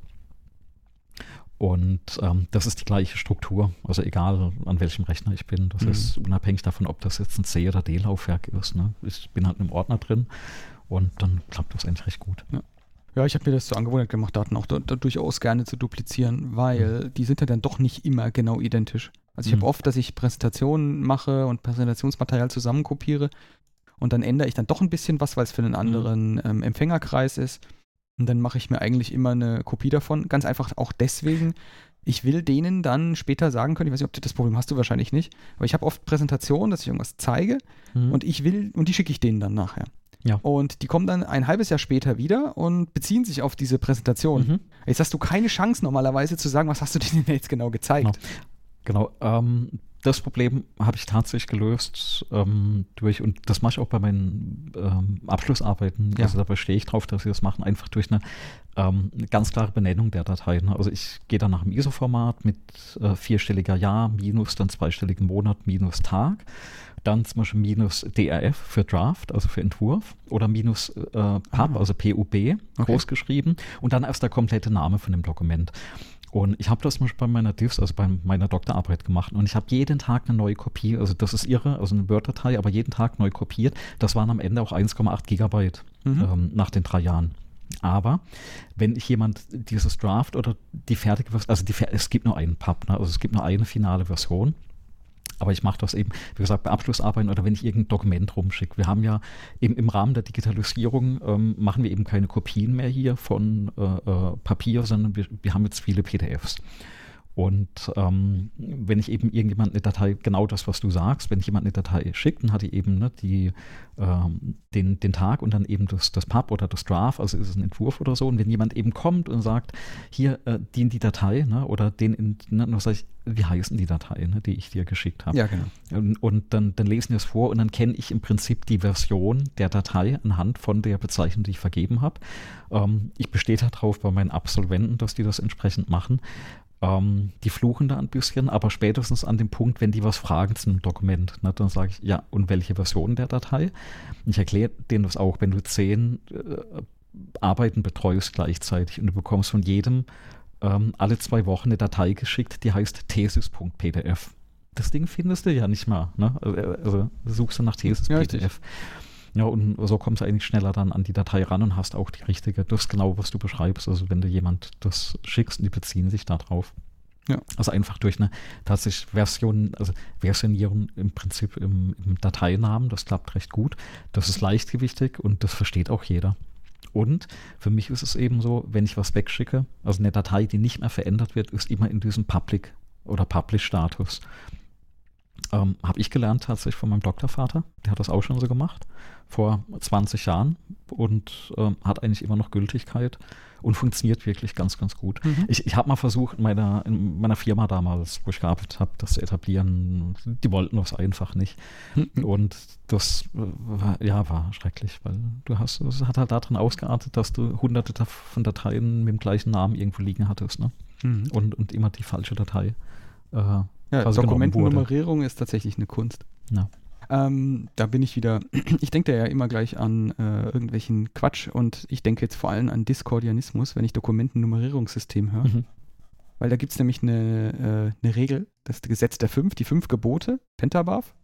Und ähm, das ist die gleiche Struktur, also egal an welchem Rechner ich bin. Das mhm. ist unabhängig davon, ob das jetzt ein C- oder D-Laufwerk ist. Ne? Ich bin halt in einem Ordner drin und dann klappt das eigentlich recht gut. Ja. Ja, ich habe mir das zur Angewohnheit gemacht, Daten auch da, da durchaus gerne zu duplizieren, weil mhm. die sind ja dann doch nicht immer genau identisch. Also ich mhm. habe oft, dass ich Präsentationen mache und Präsentationsmaterial zusammenkopiere und dann ändere ich dann doch ein bisschen was, weil es für einen mhm. anderen ähm, Empfängerkreis ist. Und dann mache ich mir eigentlich immer eine Kopie davon. Ganz einfach auch deswegen, ich will denen dann später sagen können, ich weiß nicht, ob du das Problem hast du wahrscheinlich nicht, aber ich habe oft Präsentationen, dass ich irgendwas zeige mhm. und ich will, und die schicke ich denen dann nachher. Ja. Und die kommen dann ein halbes Jahr später wieder und beziehen sich auf diese Präsentation. Mhm. Jetzt hast du keine Chance normalerweise zu sagen, was hast du denen (laughs) jetzt genau gezeigt. Genau. Genau. Ähm, das Problem habe ich tatsächlich gelöst ähm, durch, und das mache ich auch bei meinen ähm, Abschlussarbeiten, ja. also da bestehe ich drauf, dass sie das machen, einfach durch eine, ähm, ganz klare Benennung der Datei. Ne? Also ich gehe dann nach dem ISO-Format mit äh, vierstelliger Jahr, minus dann zweistelligen Monat, minus Tag dann zum Beispiel minus DRF für Draft, also für Entwurf, oder minus äh, PUB, ah. also PUB, okay. groß geschrieben und dann erst der komplette Name von dem Dokument. Und ich habe das zum Beispiel bei meiner DIFs, also bei meiner Doktorarbeit gemacht und ich habe jeden Tag eine neue Kopie, also das ist irre, also eine Word-Datei, aber jeden Tag neu kopiert. Das waren am Ende auch 1,8 Gigabyte mhm. ähm, nach den drei Jahren. Aber wenn ich jemand dieses Draft oder die fertige Version, also die, es gibt nur einen Pub, ne? also es gibt nur eine finale Version aber ich mache das eben, wie gesagt, bei Abschlussarbeiten oder wenn ich irgendein Dokument rumschicke. Wir haben ja eben im Rahmen der Digitalisierung ähm, machen wir eben keine Kopien mehr hier von äh, äh Papier, sondern wir, wir haben jetzt viele PDFs. Und ähm, wenn ich eben irgendjemand eine Datei, genau das, was du sagst, wenn ich jemand eine Datei schickt, dann hat die eben ne, die, ähm, den, den Tag und dann eben das, das Pub oder das Draft, also ist es ein Entwurf oder so. Und wenn jemand eben kommt und sagt, hier äh, dient die Datei ne, oder den, in, ne, dann sage ich, wie heißen die Datei, ne, die ich dir geschickt habe. Ja, genau. Und, und dann, dann lesen wir es vor und dann kenne ich im Prinzip die Version der Datei anhand von der Bezeichnung, die ich vergeben habe. Ähm, ich bestehe darauf bei meinen Absolventen, dass die das entsprechend machen. Ähm, die fluchen da ein bisschen, aber spätestens an dem Punkt, wenn die was fragen zu einem Dokument, ne, dann sage ich, ja, und welche Version der Datei? Ich erkläre denen das auch, wenn du zehn äh, Arbeiten betreust gleichzeitig und du bekommst von jedem ähm, alle zwei Wochen eine Datei geschickt, die heißt thesis.pdf. Das Ding findest du ja nicht mal. Ne? Also, also suchst du nach thesis.pdf. Ja, ja, und so kommst du eigentlich schneller dann an die Datei ran und hast auch die richtige, das genau, was du beschreibst. Also wenn du jemand das schickst und die beziehen sich da drauf. Ja. Also einfach durch eine tatsächlich Version, also Versionieren im Prinzip im, im Dateinamen, das klappt recht gut. Das ist leichtgewichtig und das versteht auch jeder. Und für mich ist es eben so, wenn ich was wegschicke, also eine Datei, die nicht mehr verändert wird, ist immer in diesem Public oder Publish-Status. Ähm, Habe ich gelernt tatsächlich von meinem Doktorvater, der hat das auch schon so gemacht, vor 20 Jahren und ähm, hat eigentlich immer noch Gültigkeit und funktioniert wirklich ganz, ganz gut. Mhm. Ich, ich habe mal versucht, in meiner, in meiner Firma damals, wo ich gearbeitet habe, das zu etablieren. Die wollten das einfach nicht. Mhm. Und das war, ja, war schrecklich, weil du hast, es hat halt darin ausgeartet, dass du hunderte von Dateien mit dem gleichen Namen irgendwo liegen hattest. Ne? Mhm. Und, und immer die falsche Datei. Äh, ja, Dokumentennummerierung ist tatsächlich eine Kunst. Ja. Ähm, da bin ich wieder, (clears throat) ich denke da ja immer gleich an äh, irgendwelchen Quatsch und ich denke jetzt vor allem an Discordianismus, wenn ich Dokumentennummerierungssystem höre. Mhm. Weil da gibt es nämlich eine, äh, eine Regel, das Gesetz der Fünf, die fünf Gebote, Pentabarf.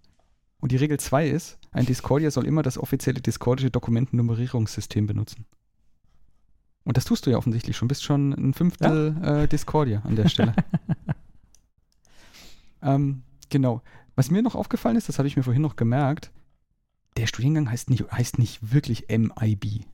Und die Regel 2 ist, ein Discordier soll immer das offizielle discordische Dokumentennummerierungssystem benutzen. Und das tust du ja offensichtlich schon, bist schon ein Fünftel ja. äh, Discordier an der Stelle. (laughs) ähm, genau. Was mir noch aufgefallen ist, das habe ich mir vorhin noch gemerkt, der Studiengang heißt nicht, heißt nicht wirklich MIB.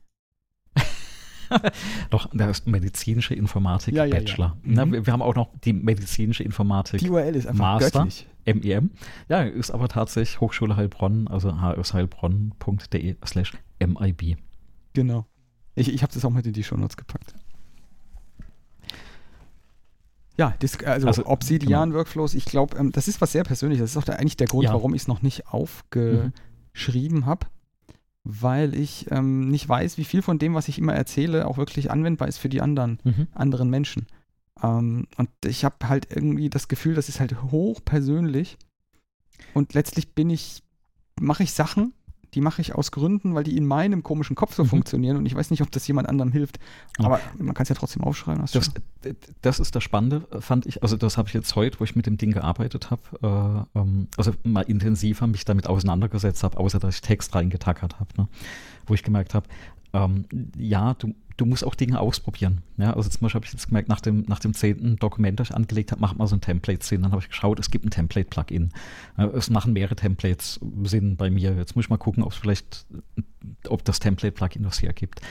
(laughs) Doch, der ist medizinische Informatik ja, ja, Bachelor. Ja. Mhm. Na, wir, haben auch noch die medizinische Informatik die URL ist einfach Master, göttlich. MEM. Ja, ist aber tatsächlich Hochschule Heilbronn, also hsheilbronn.de slash MIB. Genau. Ich, ich habe das auch mit in die Shownotes gepackt. Ja, das, also, also Obsidian-Workflows, genau. ich glaube, ähm, das ist was sehr Persönliches. Das ist auch der, eigentlich der Grund, ja. warum ich es noch nicht aufgeschrieben mhm. habe, weil ich ähm, nicht weiß, wie viel von dem, was ich immer erzähle, auch wirklich anwendbar ist für die anderen, mhm. anderen Menschen. Ähm, und ich habe halt irgendwie das Gefühl, das ist halt hochpersönlich. Und letztlich bin ich, mache ich Sachen, die mache ich aus Gründen, weil die in meinem komischen Kopf so mhm. funktionieren und ich weiß nicht, ob das jemand anderem hilft. Aber man kann es ja trotzdem aufschreiben. Das, das, ist das Spannende, fand ich. Also das habe ich jetzt heute, wo ich mit dem Ding gearbeitet habe, äh, ähm, also mal intensiver mich damit auseinandergesetzt habe, außer dass ich Text reingetackert habe, ne? wo ich gemerkt habe, ähm, ja, du, du musst auch Dinge ausprobieren. Ja, also zum Beispiel habe ich jetzt gemerkt, nach dem, nach dem zehnten Dokument, das ich angelegt habe, macht mal so ein Template Sinn. Dann habe ich geschaut, es gibt ein Template-Plugin. Es machen mehrere Templates Sinn bei mir. Jetzt muss ich mal gucken, ob es vielleicht, ob das Template-Plugin das hergibt.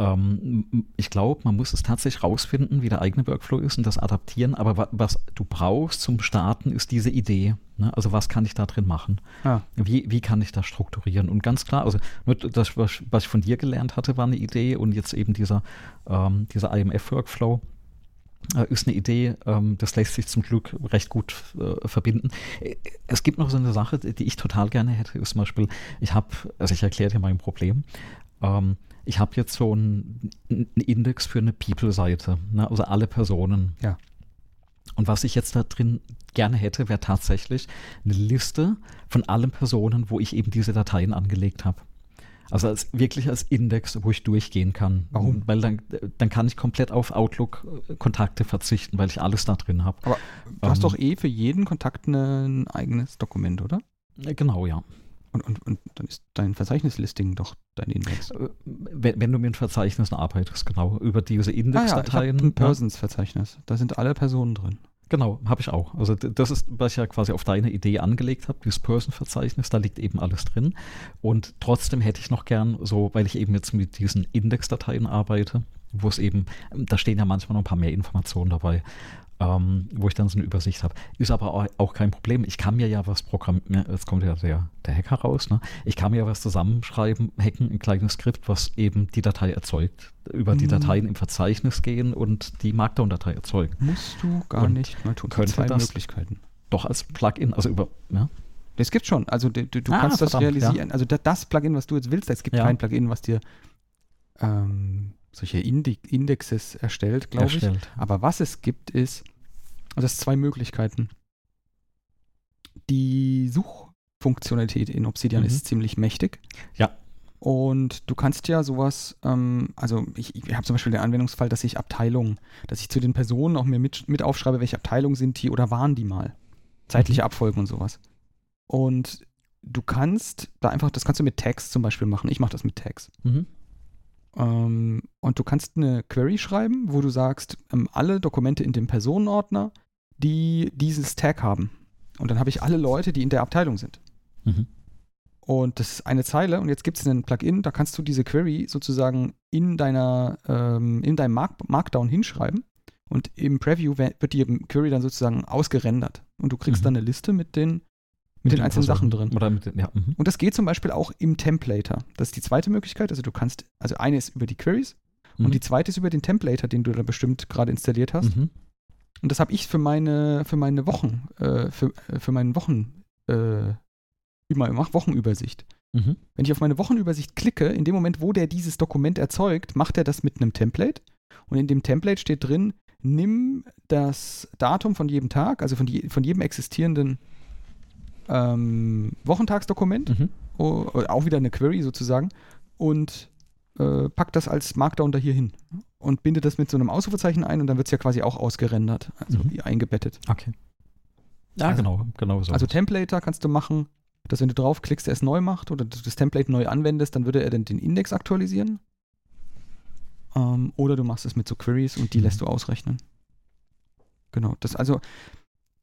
Ähm, ich glaube, man muss es tatsächlich rausfinden, wie der eigene Workflow ist und das adaptieren. Aber wa was du brauchst zum Starten, ist diese Idee. Ne? Also was kann ich da drin machen? Ah. Wie, wie kann ich das strukturieren? Und ganz klar, also das, was, was ich von dir gelernt hatte, war eine Idee und jetzt eben dieser, ähm, dieser IMF-Workflow äh, ist eine Idee, ähm, das lässt sich zum Glück recht gut äh, verbinden. Äh, es gibt noch so eine Sache, die ich total gerne hätte, ist zum Beispiel, ich habe, also ich erkläre dir mein Problem, ähm, ich habe jetzt so einen, einen, Index für eine People-Seite, ne? also alle Personen. Ja. Und was ich jetzt da drin gerne hätte, wäre tatsächlich eine Liste von allen Personen, wo ich eben diese Dateien angelegt habe. Also als, wirklich als Index, wo ich durchgehen kann. Warum? Weil dann, dann kann ich komplett auf Outlook-Kontakte verzichten, weil ich alles da drin habe. Aber du ähm, hast doch eh für jeden Kontakt ein eigenes Dokument, oder? Genau, ja. Und, und, und dann ist dein Verzeichnislisting doch dein Index. Äh, wenn, wenn du mit Verzeichnissen arbeitest, genau, über diese Indexdateien. Ah ja, ein Persons-Verzeichnis. Da sind alle Personen drin. Genau, habe ich auch. Also das ist, was ich ja quasi auf deine Idee angelegt habe, dieses Person-Verzeichnis, da liegt eben alles drin. Und trotzdem hätte ich noch gern, so, weil ich eben jetzt mit diesen Indexdateien arbeite, wo es eben, da stehen ja manchmal noch ein paar mehr Informationen dabei, ähm, wo ich dann so eine Übersicht habe. Ist aber auch kein Problem. Ich kann mir ja was programmieren, jetzt kommt ja der, der Hacker raus, ne? ich kann mir ja was zusammenschreiben, hacken, ein kleines Skript, was eben die Datei erzeugt, über die hm. Dateien im Verzeichnis gehen und die Markdown-Datei erzeugen. Musst du gar und nicht mal tun. Könnte zwei das Möglichkeiten. Doch als Plugin, also über, ja. Das gibt schon. Also du, du ah, kannst das realisieren. Ja. Also das Plugin, was du jetzt willst, es gibt ja. kein Plugin, was dir ähm, solche Indexes erstellt, glaube ich. Aber was es gibt, ist, also es zwei Möglichkeiten. Die Suchfunktionalität in Obsidian mhm. ist ziemlich mächtig. Ja. Und du kannst ja sowas, ähm, also ich, ich habe zum Beispiel den Anwendungsfall, dass ich Abteilungen, dass ich zu den Personen auch mir mit, mit aufschreibe, welche Abteilungen sind die oder waren die mal. Zeitliche mhm. Abfolgen und sowas. Und du kannst da einfach, das kannst du mit Tags zum Beispiel machen. Ich mache das mit Tags. Mhm. Ähm, und du kannst eine Query schreiben, wo du sagst, ähm, alle Dokumente in dem Personenordner, die dieses Tag haben. Und dann habe ich alle Leute, die in der Abteilung sind. Mhm. Und das ist eine Zeile und jetzt gibt es ein Plugin, da kannst du diese Query sozusagen in deiner, ähm, in deinem Mark Markdown hinschreiben und im Preview wird die Query dann sozusagen ausgerendert und du kriegst mhm. dann eine Liste mit den, mit, den einzelnen Sachen drin. Oder mit den, ja. Mhm. Und das geht zum Beispiel auch im Templator. Das ist die zweite Möglichkeit. Also du kannst, also eine ist über die Queries mhm. und die zweite ist über den Templator, den du da bestimmt gerade installiert hast. Mhm. Und das habe ich für meine, für meine Wochen, äh, für, äh, für meinen Wochen äh, Wochenübersicht. Mhm. Wenn ich auf meine Wochenübersicht klicke, in dem Moment, wo der dieses Dokument erzeugt, macht er das mit einem Template. Und in dem Template steht drin, nimm das Datum von jedem Tag, also von, die, von jedem existierenden ähm, Wochentagsdokument, mhm. auch wieder eine Query sozusagen, und äh, pack das als Markdown da hier hin und binde das mit so einem Ausrufezeichen ein und dann wird es ja quasi auch ausgerendert, also mhm. eingebettet. Okay. Ja, also, genau, genau so. Also Templator kannst du machen, dass wenn du draufklickst, er es neu macht oder das Template neu anwendest, dann würde er dann den Index aktualisieren. Ähm, oder du machst es mit so Queries und die mhm. lässt du ausrechnen. Genau, das also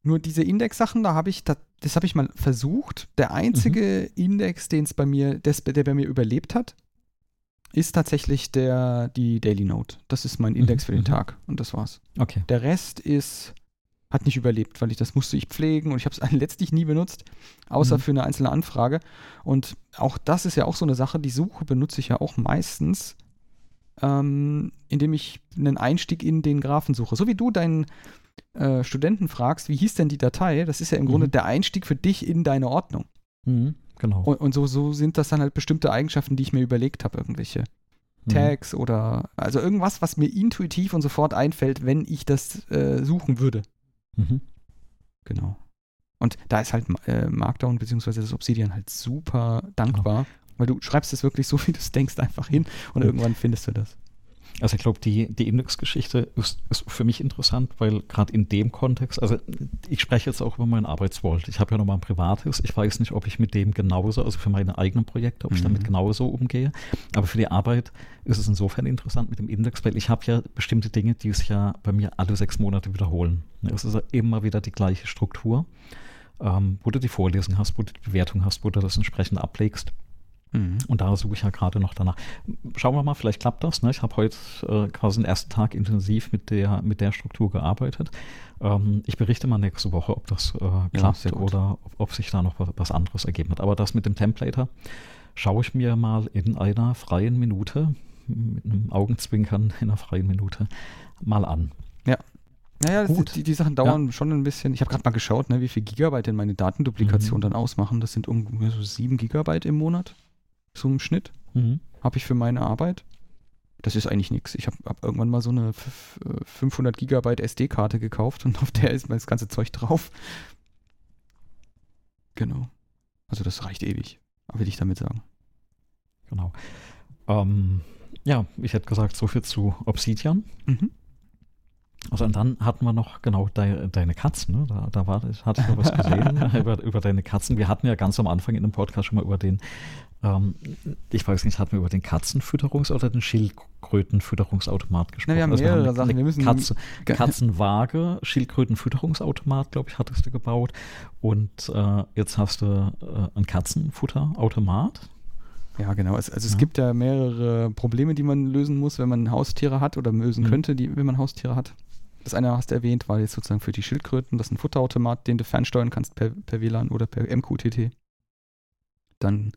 nur diese Index-Sachen, da habe ich, das, das habe ich mal versucht. Der einzige mhm. Index, den es bei mir, des, der bei mir überlebt hat, ist tatsächlich der, die Daily Note. Das ist mein Index mhm. für den mhm. Tag und das war's. Okay. Der Rest ist hat nicht überlebt, weil ich das musste ich pflegen und ich habe es (laughs) letztlich nie benutzt, außer mhm. für eine einzelne Anfrage. Und auch das ist ja auch so eine Sache, die Suche benutze ich ja auch meistens, ähm, indem ich einen Einstieg in den Graphen suche. So wie du deinen äh, Studenten fragst, wie hieß denn die Datei, das ist ja im mhm. Grunde der Einstieg für dich in deine Ordnung. Mhm, genau. Und, und so, so sind das dann halt bestimmte Eigenschaften, die ich mir überlegt habe, irgendwelche. Mhm. Tags oder also irgendwas, was mir intuitiv und sofort einfällt, wenn ich das äh, suchen würde. Mhm. Genau. Und da ist halt äh, Markdown bzw. das Obsidian halt super dankbar, genau. weil du schreibst es wirklich so, (laughs) wie du es denkst, einfach hin und irgendwann findest du das. Also ich glaube, die, die Index-Geschichte ist, ist, für mich interessant, weil gerade in dem Kontext, also ich spreche jetzt auch über mein Arbeitswort. Ich habe ja nochmal ein privates. Ich weiß nicht, ob ich mit dem genauso, also für meine eigenen Projekte, ob ich damit mhm. genauso umgehe. Aber für die Arbeit ist es insofern interessant mit dem Index, weil ich habe ja bestimmte Dinge, die sich ja bei mir alle sechs Monate wiederholen. Es ist ja immer wieder die gleiche Struktur, ähm, wo du die Vorlesung hast, wo du die Bewertung hast, wo du das entsprechend ablegst. Mhm. Und da suche ich ja gerade noch danach. Schauen wir mal, vielleicht klappt das. Ne? Ich habe heute äh, quasi den ersten Tag intensiv mit der, mit der Struktur gearbeitet. Ähm, ich berichte mal nächste Woche, ob das äh, klappt ja, oder ob, ob, sich da noch was, anderes ergeben hat. Aber das mit dem Templator schaue ich mir mal in einer freien Minute, mit einem Augenzwinkern in einer freien Minute mal an. Ja, naja, Gut. Die, die Sachen dauern ja. schon ein bisschen. Ich habe gerade mal geschaut, ne, wie viel Gigabyte denn meine Datenduplikation mhm. dann ausmachen. Das sind ungefähr so sieben Gigabyte im Monat so im Schnitt. Mhm. Habe ich für meine Arbeit. Das ist eigentlich nichts. Ich habe hab irgendwann mal so eine 500 äh, Gigabyte SD-Karte gekauft und (laughs) auf der ist mal das ganze Zeug drauf. Genau. Also das reicht ewig, will ich damit sagen. Genau. Ähm, ja, ich hätte gesagt, so viel zu Obsidian. Mhm. Also und dann hatten wir noch genau de, deine Katzen, ne? Da, da war, hatte ich noch was gesehen (laughs) über, über deine Katzen. Wir hatten ja ganz am Anfang in dem Podcast schon mal über den, ähm, ich weiß nicht, hatten wir über den Katzenfütterungs- oder den Schildkrötenfütterungsautomat gesprochen? Na, wir haben also mehrere wir haben Sachen. Wir müssen Katze, Katzenwaage, Schildkrötenfütterungsautomat, glaube ich, hattest du gebaut. Und äh, jetzt hast du äh, ein Katzenfutterautomat. Ja, genau. Es, also ja. es gibt ja mehrere Probleme, die man lösen muss, wenn man Haustiere hat oder lösen mhm. könnte, die, wenn man Haustiere hat. Das eine hast du erwähnt, war jetzt sozusagen für die Schildkröten. Das ist ein Futterautomat, den du fernsteuern kannst per, per WLAN oder per MQTT. Dann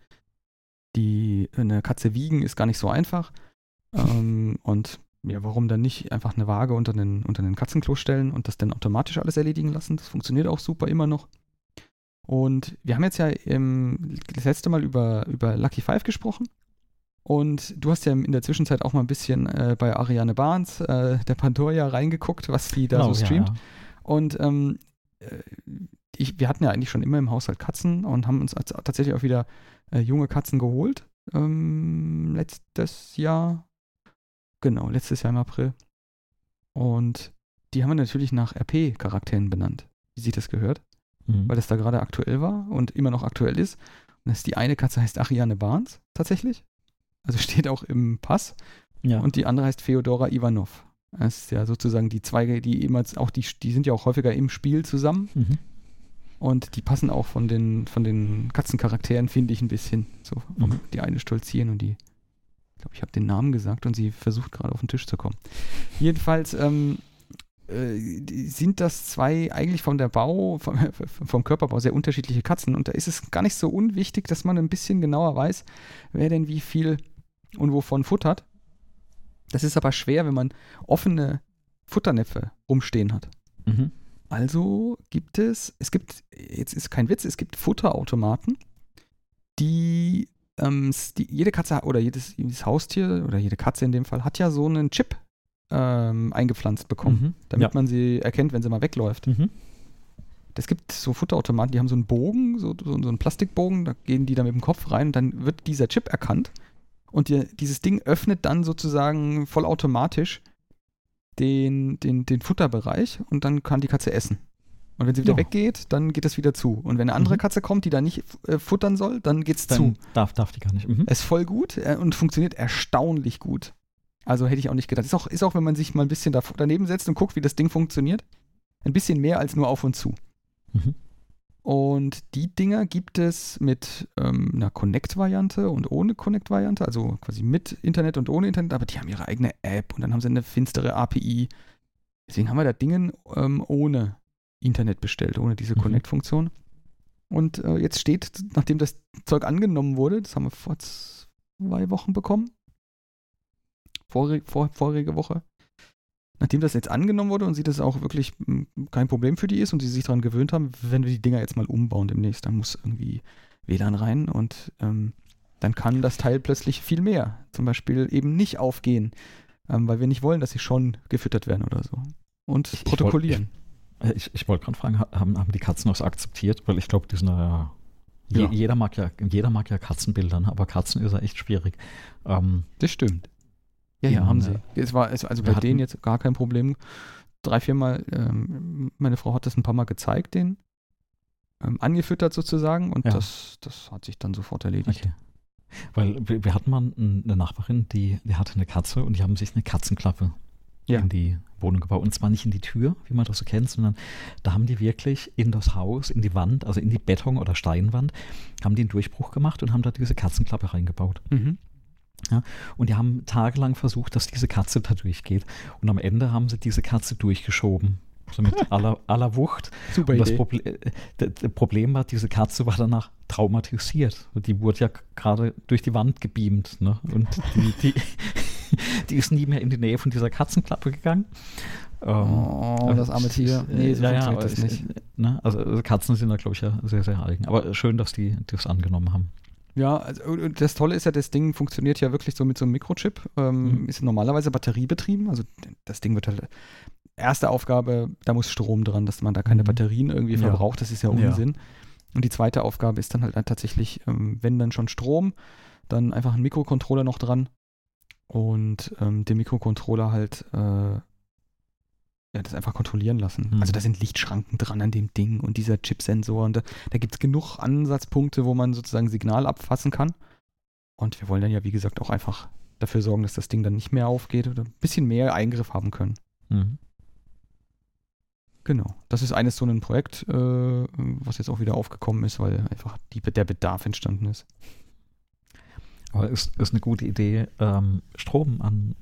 die eine Katze wiegen ist gar nicht so einfach. (laughs) ähm, und ja, warum dann nicht einfach eine Waage unter den, unter den Katzenklo stellen und das dann automatisch alles erledigen lassen? Das funktioniert auch super immer noch. Und wir haben jetzt ja im, das letzte Mal über, über Lucky Five gesprochen. Und du hast ja in der Zwischenzeit auch mal ein bisschen äh, bei Ariane Barnes, äh, der Pandoria, reingeguckt, was die da genau, so streamt. Ja, ja. Und ähm, äh, ich, wir hatten ja eigentlich schon immer im Haushalt Katzen und haben uns tatsächlich auch wieder äh, junge Katzen geholt. ähm, letztes Jahr. Genau, letztes Jahr im April. Und die haben wir natürlich nach RP-Charakteren benannt, wie sich das gehört, mhm. weil das da gerade aktuell war und immer noch aktuell ist. Und das ist die eine Katze heißt Ariane Barnes tatsächlich. Also (laughs) steht auch im Pass. Ja. Und die andere heißt Feodora Ivanov. Das ist ja sozusagen die Zweige, die ehemals auch, die, die sind ja auch häufiger im Spiel zusammen. Mhm. Und die passen auch von den, von den Katzencharakteren, finde ich, ein bisschen. So, mhm. die eine stolzieren und die, ich glaube, ich habe den Namen gesagt und sie versucht gerade auf den Tisch zu kommen. Jedenfalls ähm, äh, sind das zwei eigentlich von der Bau, vom, (laughs) vom, Körperbau sehr unterschiedliche Katzen. Und da ist es gar nicht so unwichtig, dass man ein bisschen genauer weiß, wer denn wie viel und wovon futtert. Das ist aber schwer, wenn man offene Futternäpfe rumstehen hat. Mhm. Also gibt es, es gibt, jetzt ist kein Witz, es gibt Futterautomaten, die, ähm, die jede Katze oder jedes, jedes, Haustier oder jede Katze in dem Fall hat ja so einen Chip ähm, eingepflanzt bekommen, mhm. damit ja. man sie erkennt, wenn sie mal wegläuft. Mhm. Es gibt so Futterautomaten, die haben so einen Bogen, so, so, so einen Plastikbogen, da gehen die dann mit dem Kopf rein und dann wird dieser Chip erkannt und die, dieses Ding öffnet dann sozusagen vollautomatisch den, den, den Futterbereich und dann kann die Katze essen. Und wenn sie wieder oh. weggeht, dann geht es wieder zu. Und wenn eine andere mhm. Katze kommt, die da nicht äh, futtern soll, dann geht es zu. Darf, darf die gar nicht. Mhm. Ist voll gut äh, und funktioniert erstaunlich gut. Also hätte ich auch nicht gedacht. Ist auch, ist auch, wenn man sich mal ein bisschen da, daneben setzt und guckt, wie das Ding funktioniert, ein bisschen mehr als nur auf und zu. Mhm. Und die Dinger gibt es mit ähm, einer Connect-Variante und ohne Connect-Variante, also quasi mit Internet und ohne Internet, aber die haben ihre eigene App und dann haben sie eine finstere API. Deswegen haben wir da Dinge ähm, ohne Internet bestellt, ohne diese mhm. Connect-Funktion. Und äh, jetzt steht, nachdem das Zeug angenommen wurde, das haben wir vor zwei Wochen bekommen, vorige, vor, vorige Woche, nachdem das jetzt angenommen wurde und sie das auch wirklich hm, kein Problem für die ist und sie sich daran gewöhnt haben, wenn wir die Dinger jetzt mal umbauen demnächst, dann muss irgendwie WLAN rein und ähm, dann kann das Teil plötzlich viel mehr. Zum Beispiel eben nicht aufgehen, ähm, weil wir nicht wollen, dass sie schon gefüttert werden oder so. Und ich, protokollieren. Ich, ich, ich, ich wollte gerade fragen, haben, haben die Katzen das akzeptiert? Weil ich glaube, die sind ja, ja. Jeder, mag ja, jeder mag ja Katzenbildern, aber Katzen ist ja echt schwierig. Ähm, das stimmt. Ja, ja, haben sie. Es war also bei denen jetzt gar kein Problem. Drei, viermal, ähm, meine Frau hat das ein paar Mal gezeigt, den ähm, angefüttert sozusagen und ja. das, das hat sich dann sofort erledigt. Okay. Weil wir, wir hatten mal eine Nachbarin, die, die hatte eine Katze und die haben sich eine Katzenklappe ja. in die Wohnung gebaut. Und zwar nicht in die Tür, wie man das so kennt, sondern da haben die wirklich in das Haus, in die Wand, also in die Beton- oder Steinwand, haben die einen Durchbruch gemacht und haben da diese Katzenklappe reingebaut. Mhm. Ja, und die haben tagelang versucht, dass diese Katze da durchgeht. Und am Ende haben sie diese Katze durchgeschoben. So mit (laughs) aller, aller Wucht. Super und das Proble äh, Problem war, diese Katze war danach traumatisiert. Die wurde ja gerade durch die Wand gebeamt. Ne? Und die, die, (laughs) die, ist nie mehr in die Nähe von dieser Katzenklappe gegangen. Ähm, oh, das arme Tier. Nee, so ja, ja, das nicht. Ne? Also, also Katzen sind da, glaube ich, ja sehr, sehr eigen. Aber schön, dass die das angenommen haben. Ja, also das Tolle ist ja, das Ding funktioniert ja wirklich so mit so einem Mikrochip. Ähm, mhm. Ist normalerweise batteriebetrieben. Also das Ding wird halt. Erste Aufgabe, da muss Strom dran, dass man da keine mhm. Batterien irgendwie ja. verbraucht. Das ist ja Unsinn. Ja. Und die zweite Aufgabe ist dann halt tatsächlich, ähm, wenn dann schon Strom, dann einfach ein Mikrocontroller noch dran und ähm, den Mikrocontroller halt äh, das einfach kontrollieren lassen. Mhm. Also da sind Lichtschranken dran an dem Ding und dieser Chipsensor und da, da gibt es genug Ansatzpunkte, wo man sozusagen Signal abfassen kann. Und wir wollen dann ja, wie gesagt, auch einfach dafür sorgen, dass das Ding dann nicht mehr aufgeht oder ein bisschen mehr Eingriff haben können. Mhm. Genau. Das ist eines so ein Projekt, äh, was jetzt auch wieder aufgekommen ist, weil einfach die, der Bedarf entstanden ist. Aber ist, ist eine gute Idee, ähm, Strom an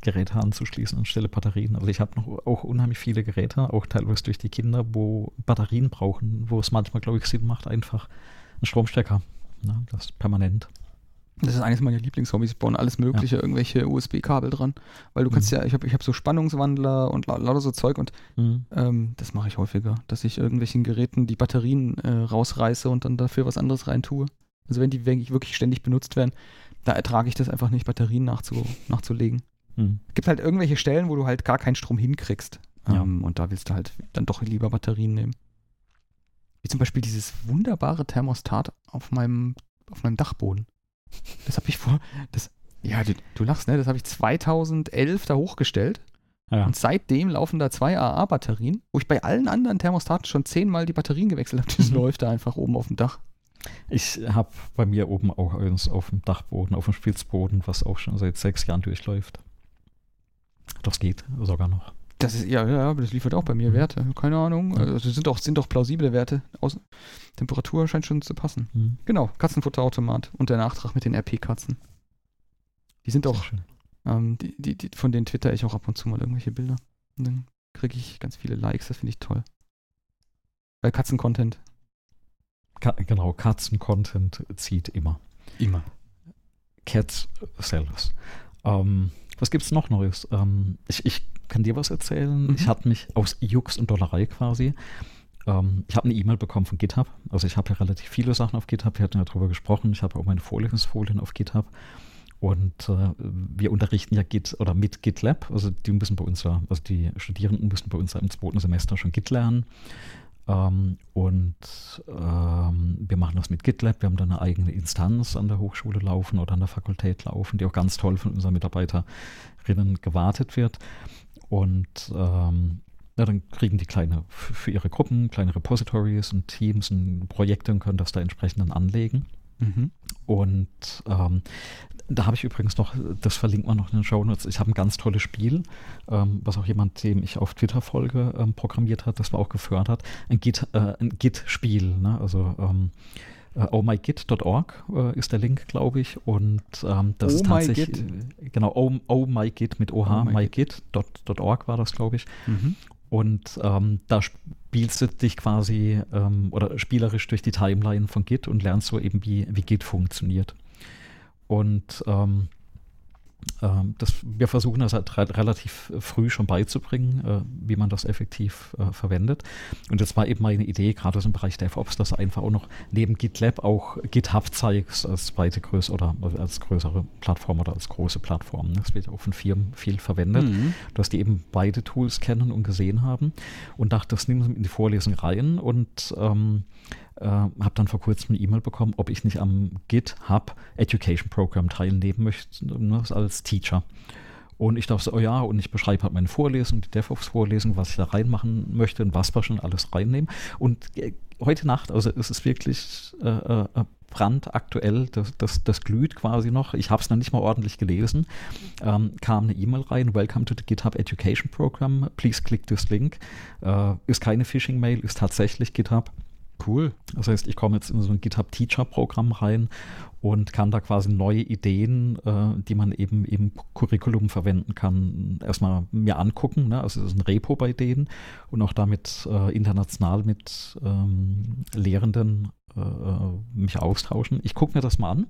Geräte anzuschließen anstelle Batterien. Also ich habe noch auch unheimlich viele Geräte, auch teilweise durch die Kinder, wo Batterien brauchen, wo es manchmal, glaube ich, Sinn macht, einfach einen Stromstecker. Ne? Das ist permanent. Das ist eines meiner Lieblingshobbys. Ich baue alles Mögliche, ja. irgendwelche USB-Kabel dran. Weil du kannst mhm. ja, ich habe ich hab so Spannungswandler und lauter so Zeug und mhm. ähm, das mache ich häufiger, dass ich irgendwelchen Geräten die Batterien äh, rausreiße und dann dafür was anderes reintue. Also wenn die wirklich ständig benutzt werden, da ertrage ich das einfach nicht, Batterien nachzu, nachzulegen. Hm. Es gibt halt irgendwelche Stellen, wo du halt gar keinen Strom hinkriegst. Ja. Ähm, und da willst du halt dann doch lieber Batterien nehmen. Wie zum Beispiel dieses wunderbare Thermostat auf meinem, auf meinem Dachboden. Das habe ich vor, das, ja, du, du lachst, ne? Das habe ich 2011 da hochgestellt. Ja. Und seitdem laufen da zwei AA-Batterien, wo ich bei allen anderen Thermostaten schon zehnmal die Batterien gewechselt habe. Das mhm. (laughs) läuft da einfach oben auf dem Dach. Ich habe bei mir oben auch eins auf dem Dachboden, auf dem Spitzboden, was auch schon seit sechs Jahren durchläuft. Das geht sogar noch. Das ist, ja, ja, aber das liefert auch bei mir mhm. Werte. Keine Ahnung. Also sind doch, sind doch plausible Werte. Aus, Temperatur scheint schon zu passen. Mhm. Genau, Katzenfutterautomat und der Nachtrag mit den RP-Katzen. Die sind auch, ähm, die, die, die, von denen twitter ich auch ab und zu mal irgendwelche Bilder. Und dann kriege ich ganz viele Likes, das finde ich toll. Weil Katzen-Content. Ka genau, Katzen-Content zieht immer. Immer. Cats Sellers. Ähm, was gibt es noch Neues? Ähm, ich, ich kann dir was erzählen. Mhm. Ich hatte mich aus Jux und Dollerei quasi. Ähm, ich habe eine E-Mail bekommen von GitHub. Also ich habe ja relativ viele Sachen auf GitHub. Wir hatten ja darüber gesprochen. Ich habe auch meine Vorlesungsfolien auf GitHub. Und äh, wir unterrichten ja Git oder mit GitLab. Also die müssen bei uns ja, also die Studierenden müssen bei uns ja im zweiten Semester schon Git lernen. Ähm, und ähm, wir machen das mit GitLab. Wir haben da eine eigene Instanz an der Hochschule laufen oder an der Fakultät laufen, die auch ganz toll von unseren Mitarbeiterinnen gewartet wird. Und ähm, ja, dann kriegen die kleine für ihre Gruppen, kleine Repositories und Teams und Projekte und können das da entsprechend dann anlegen. Mhm. Und ähm, da habe ich übrigens noch, das verlinkt man noch in den Show Notes, ich habe ein ganz tolles Spiel, ähm, was auch jemand, dem ich auf Twitter folge, ähm, programmiert hat, das war auch gefördert, ein Git, äh, ein Git-Spiel, ne? also ähm, Uh, ohmygit.org uh, ist der Link, glaube ich. Und ähm, das oh ist tatsächlich, äh, genau, oh, oh mit OH, oh mygit.org war das, glaube ich. Mhm. Und ähm, da spielst du dich quasi ähm, oder spielerisch durch die Timeline von Git und lernst so eben, wie, wie Git funktioniert. Und ähm, das, wir versuchen das halt relativ früh schon beizubringen, äh, wie man das effektiv äh, verwendet. Und das war eben meine Idee, gerade im Bereich DevOps, dass du einfach auch noch neben GitLab auch GitHub zeigst als zweite größere oder als größere Plattform oder als große Plattform. Das wird auch von Firmen viel verwendet, mhm. dass die eben beide Tools kennen und gesehen haben und dachte, das nehmen sie in die Vorlesung rein und ähm, äh, habe dann vor kurzem eine E-Mail bekommen, ob ich nicht am GitHub Education Program teilnehmen möchte, ne, als Teacher. Und ich dachte so, oh ja, und ich beschreibe halt meine Vorlesung, die DevOps-Vorlesung, was ich da reinmachen möchte und was wir schon alles reinnehmen. Und äh, heute Nacht, also es ist wirklich äh, äh, brandaktuell, das, das, das glüht quasi noch. Ich habe es noch nicht mal ordentlich gelesen. Ähm, kam eine E-Mail rein, Welcome to the GitHub Education Program, please click this link. Äh, ist keine Phishing-Mail, ist tatsächlich GitHub. Cool. Das heißt, ich komme jetzt in so ein GitHub Teacher Programm rein und kann da quasi neue Ideen, äh, die man eben im Curriculum verwenden kann, erstmal mir angucken. Ne? Also es ist ein Repo bei denen und auch damit äh, international mit ähm, Lehrenden äh, mich austauschen. Ich gucke mir das mal an.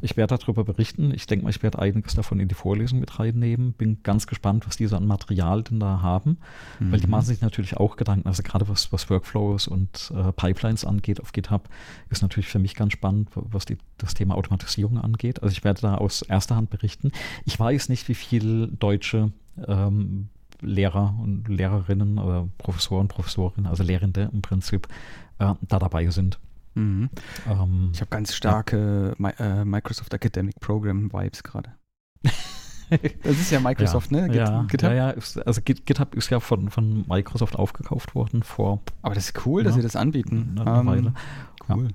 Ich werde darüber berichten. Ich denke mal, ich werde einiges davon in die Vorlesung mit reinnehmen. Bin ganz gespannt, was diese an Material denn da haben, mhm. weil die mhm. machen sich natürlich auch Gedanken. Also gerade was, was Workflows und äh, Pipelines angeht auf GitHub, ist natürlich für mich ganz spannend, was die, das Thema Automatisierung angeht. Also ich werde da aus erster Hand berichten. Ich weiß nicht, wie viele deutsche ähm, Lehrer und Lehrerinnen oder Professoren, Professorinnen, also Lehrende im Prinzip, äh, da dabei sind. Mhm. Ähm, ich habe ganz starke ja. äh, Microsoft Academic Program Vibes gerade. (laughs) das ist ja Microsoft, ja, ne? Git, ja, GitHub. Ja, also GitHub ist ja von, von Microsoft aufgekauft worden vor. Aber das ist cool, dass sie das anbieten. Eine um, Weile. Cool.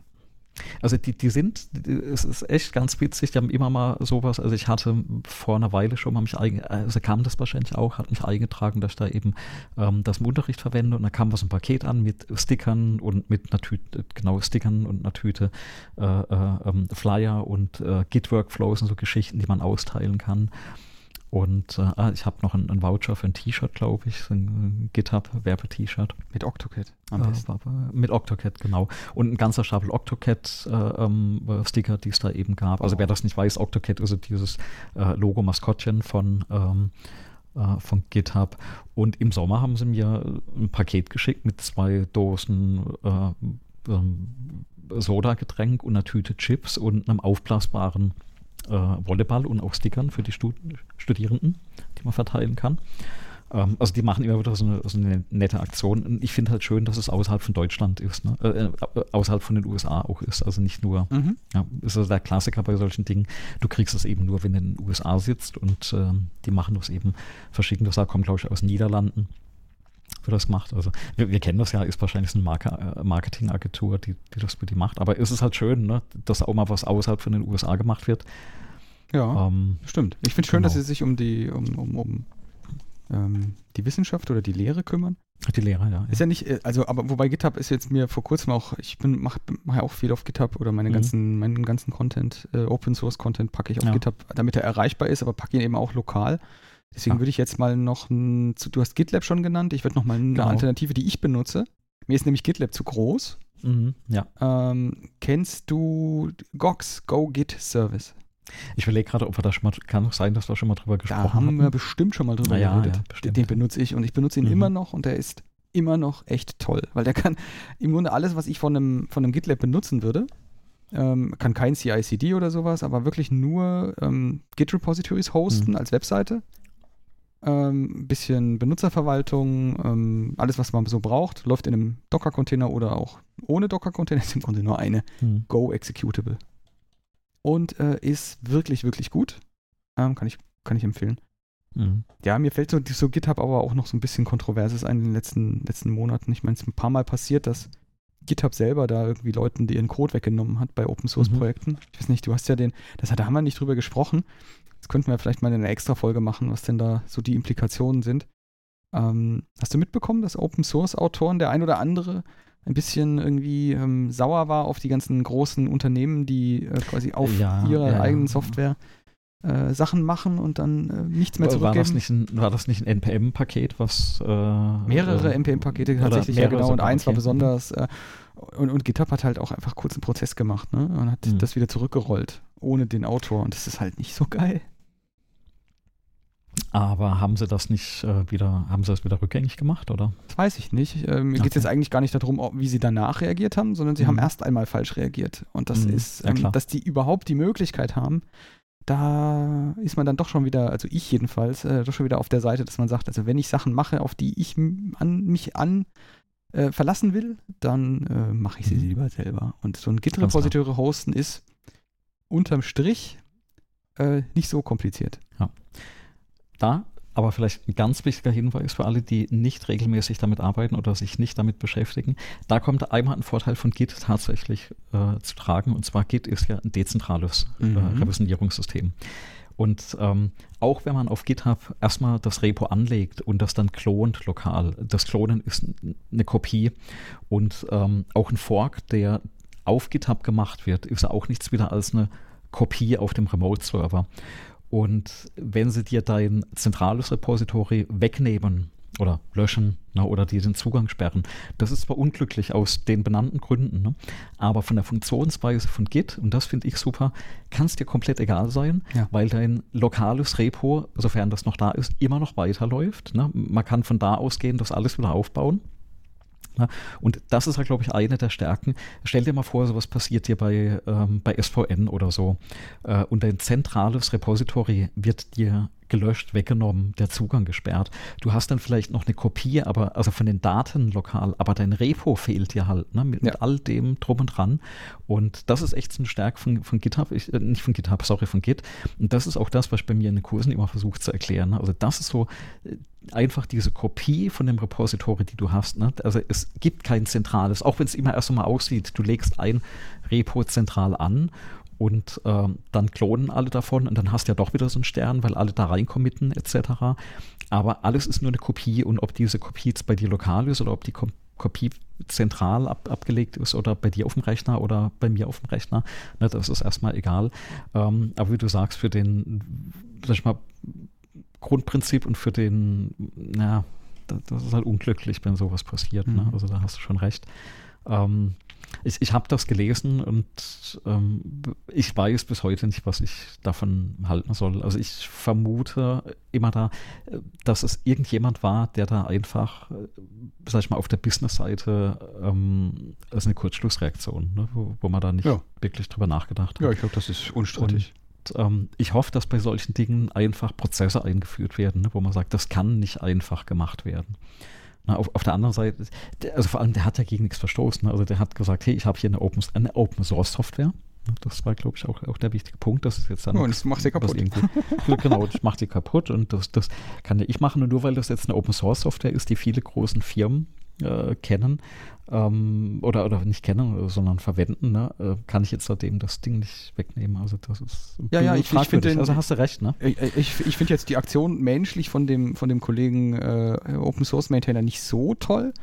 Also die, die sind, es ist echt ganz witzig, die haben immer mal sowas, also ich hatte vor einer Weile schon mal mich, also kam das wahrscheinlich auch, hat mich eingetragen, dass ich da eben ähm, das im Unterricht verwende und da kam was ein Paket an mit Stickern und mit einer Tüte, genau Stickern und einer Tüte äh, äh, ähm, Flyer und äh, Git-Workflows und so Geschichten, die man austeilen kann. Und äh, ah, ich habe noch einen, einen, Voucher für ein T-Shirt, glaube ich, so ein GitHub-Werbe-T-Shirt. Mit Octocat am besten. Äh, mit Octocat, genau. Und ein ganzer Stapel Octocat-Sticker, äh, ähm, die es da eben gab. Also wer das nicht weiß, Octocat ist dieses äh, Logo-Maskottchen von, ähm, äh, von GitHub. Und im Sommer haben sie mir ein Paket geschickt mit zwei Dosen äh, ähm, Soda-Getränk und einer Tüte Chips und einem aufblasbaren äh, Volleyball und auch Stickern für die Stud Studierenden, die man verteilen kann. Ähm, also die machen immer wieder so eine, so eine nette Aktion. Und ich finde halt schön, dass es außerhalb von Deutschland ist, ne? äh, äh außerhalb von den USA auch ist. Also nicht nur, mhm. ja, ist also der Klassiker bei solchen Dingen. Du kriegst es eben nur, wenn du in den USA sitzt und äh, die machen das eben verschicken. Das kommt, glaube ich, aus den Niederlanden wird das gemacht. Also wir, wir, kennen das ja, ist wahrscheinlich eine äh, Marketingagentur, die, die das für die macht. Aber ist es halt schön, ne, dass auch mal was außerhalb von den USA gemacht wird. Ja, ähm, stimmt. Ich finde es schön, genau. dass sie sich um die, um, um, um ähm, die Wissenschaft oder die Lehre kümmern. Die Lehre, ja. Ist ja nicht, äh, also, aber wobei GitHub ist jetzt mir vor kurzem auch, ich bin, mache mach ja auch viel auf GitHub oder meine mhm. ganzen, meinen ganzen Content, äh, Open Source Content packe ich auf ja. GitHub, damit er erreichbar ist, aber packe ihn eben auch lokal. Deswegen ja. würde ich jetzt mal noch, ein, du hast GitLab schon genannt, ich würde noch mal eine genau. Alternative, die ich benutze. Mir ist nämlich GitLab zu groß. Mhm, ja. Ähm, kennst du GOX, Go Git Service? Ich überlege gerade, ob wir da schon mal, kann auch sein, dass wir schon mal drüber gesprochen haben. Da haben hatten. wir bestimmt schon mal drüber ja, geredet. Ja, den benutze ich und ich benutze ihn mhm. immer noch und der ist immer noch echt toll, weil der kann im Grunde alles, was ich von einem, von einem GitLab benutzen würde, ähm, kann kein CI/CD oder sowas, aber wirklich nur ähm, Git-Repositories hosten mhm. als Webseite. Ein ähm, bisschen Benutzerverwaltung, ähm, alles, was man so braucht, läuft in einem Docker-Container oder auch ohne Docker-Container, (laughs) ist im Grunde nur eine mhm. Go-Executable und äh, ist wirklich, wirklich gut. Ähm, kann, ich, kann ich empfehlen. Mhm. Ja, mir fällt so, so GitHub aber auch noch so ein bisschen Kontroverses ein in den letzten, letzten Monaten. Ich meine, es ist ein paar Mal passiert, dass GitHub selber da irgendwie Leuten die ihren Code weggenommen hat bei Open Source mhm. Projekten. Ich weiß nicht, du hast ja den, das, da haben wir nicht drüber gesprochen. Das könnten wir vielleicht mal in einer extra Folge machen, was denn da so die Implikationen sind. Ähm, hast du mitbekommen, dass Open Source Autoren, der ein oder andere, ein bisschen irgendwie ähm, sauer war auf die ganzen großen Unternehmen, die äh, quasi auf ja, ihrer ja, eigenen Software äh, Sachen machen und dann äh, nichts mehr zurückgeben. War das nicht ein, war das nicht ein NPM-Paket, was äh, mehrere NPM-Pakete tatsächlich ja genau und eins war besonders äh, und, und GitHub hat halt auch einfach kurz einen Prozess gemacht ne? und hat mhm. das wieder zurückgerollt ohne den Autor und das ist halt nicht so geil. Aber haben sie das nicht äh, wieder, haben sie das wieder rückgängig gemacht, oder? Das weiß ich nicht. Äh, mir okay. geht es jetzt eigentlich gar nicht darum, wie sie danach reagiert haben, sondern sie mhm. haben erst einmal falsch reagiert. Und das mhm. ist, ähm, ja, dass die überhaupt die Möglichkeit haben, da ist man dann doch schon wieder, also ich jedenfalls, äh, doch schon wieder auf der Seite, dass man sagt, also wenn ich Sachen mache, auf die ich an, mich an äh, verlassen will, dann äh, mache ich sie mhm. lieber selber. Und so ein Git-Repository hosten ist unterm Strich äh, nicht so kompliziert. Da, aber vielleicht ein ganz wichtiger Hinweis für alle, die nicht regelmäßig damit arbeiten oder sich nicht damit beschäftigen. Da kommt einmal ein Vorteil von Git tatsächlich äh, zu tragen. Und zwar Git ist ja ein dezentrales äh, mhm. äh, Revisionierungssystem. Und ähm, auch wenn man auf GitHub erstmal das Repo anlegt und das dann klont lokal, das Klonen ist eine Kopie und ähm, auch ein Fork, der auf GitHub gemacht wird, ist auch nichts wieder als eine Kopie auf dem Remote-Server. Und wenn sie dir dein zentrales Repository wegnehmen oder löschen ne, oder dir den Zugang sperren, das ist zwar unglücklich aus den benannten Gründen, ne, aber von der Funktionsweise von Git, und das finde ich super, kann es dir komplett egal sein, ja. weil dein lokales Repo, sofern das noch da ist, immer noch weiterläuft. Ne. Man kann von da ausgehen, das alles wieder aufbauen. Ja, und das ist ja, glaube ich, eine der Stärken. Stell dir mal vor, sowas passiert dir bei, ähm, bei SVN oder so. Äh, und dein zentrales Repository wird dir gelöscht, weggenommen, der Zugang gesperrt. Du hast dann vielleicht noch eine Kopie, aber also von den Daten lokal, aber dein Repo fehlt dir halt, ne, mit, ja. mit all dem drum und dran. Und das ist echt so eine Stärke von, von GitHub, ich, äh, nicht von GitHub, sorry, von Git. Und das ist auch das, was ich bei mir in den Kursen immer versuche zu erklären. Ne? Also das ist so äh, einfach diese Kopie von dem Repository, die du hast. Ne? Also es gibt kein zentrales, auch wenn es immer erst einmal aussieht, du legst ein Repo zentral an und äh, dann klonen alle davon und dann hast du ja doch wieder so einen Stern, weil alle da reinkommitten etc. Aber alles ist nur eine Kopie und ob diese Kopie jetzt bei dir lokal ist oder ob die Kopie zentral ab, abgelegt ist oder bei dir auf dem Rechner oder bei mir auf dem Rechner, ne, das ist erstmal egal. Ähm, aber wie du sagst, für den, sag ich mal, Grundprinzip und für den, naja, das ist halt unglücklich, wenn sowas passiert. Ne? Mhm. Ne? Also da hast du schon recht. Ähm, ich, ich habe das gelesen und ähm, ich weiß bis heute nicht, was ich davon halten soll. Also ich vermute immer da, dass es irgendjemand war, der da einfach, äh, sag ich mal, auf der Business-Seite ähm, ist eine Kurzschlussreaktion, ne, wo, wo, man da nicht ja. wirklich drüber nachgedacht hat. Ja, ich glaube, das ist unstrittig. ähm, ich hoffe, dass bei solchen Dingen einfach Prozesse eingeführt werden, ne, wo man sagt, das kann nicht einfach gemacht werden. Na, auf, auf, der anderen Seite, also vor allem, der hat ja gegen nichts verstoßen. Also der hat gesagt, hey, ich habe hier eine Open, eine Open Source Software. Das war, glaube ich, auch, auch der wichtige Punkt. Das ist jetzt dann. Oh, und das macht sie kaputt. (laughs) genau, das macht sie kaputt und das, das kann ja ich machen. Und nur weil das jetzt eine Open Source Software ist, die viele großen Firmen äh, kennen, ähm, oder, oder nicht kennen, sondern verwenden, ne, äh, kann ich jetzt seitdem das Ding nicht wegnehmen. Also das ist ja, ja, ich, ich finde also hast du recht, ne? Ich, ich, ich finde jetzt die Aktion menschlich von dem, von dem Kollegen äh, Open Source Maintainer nicht so toll,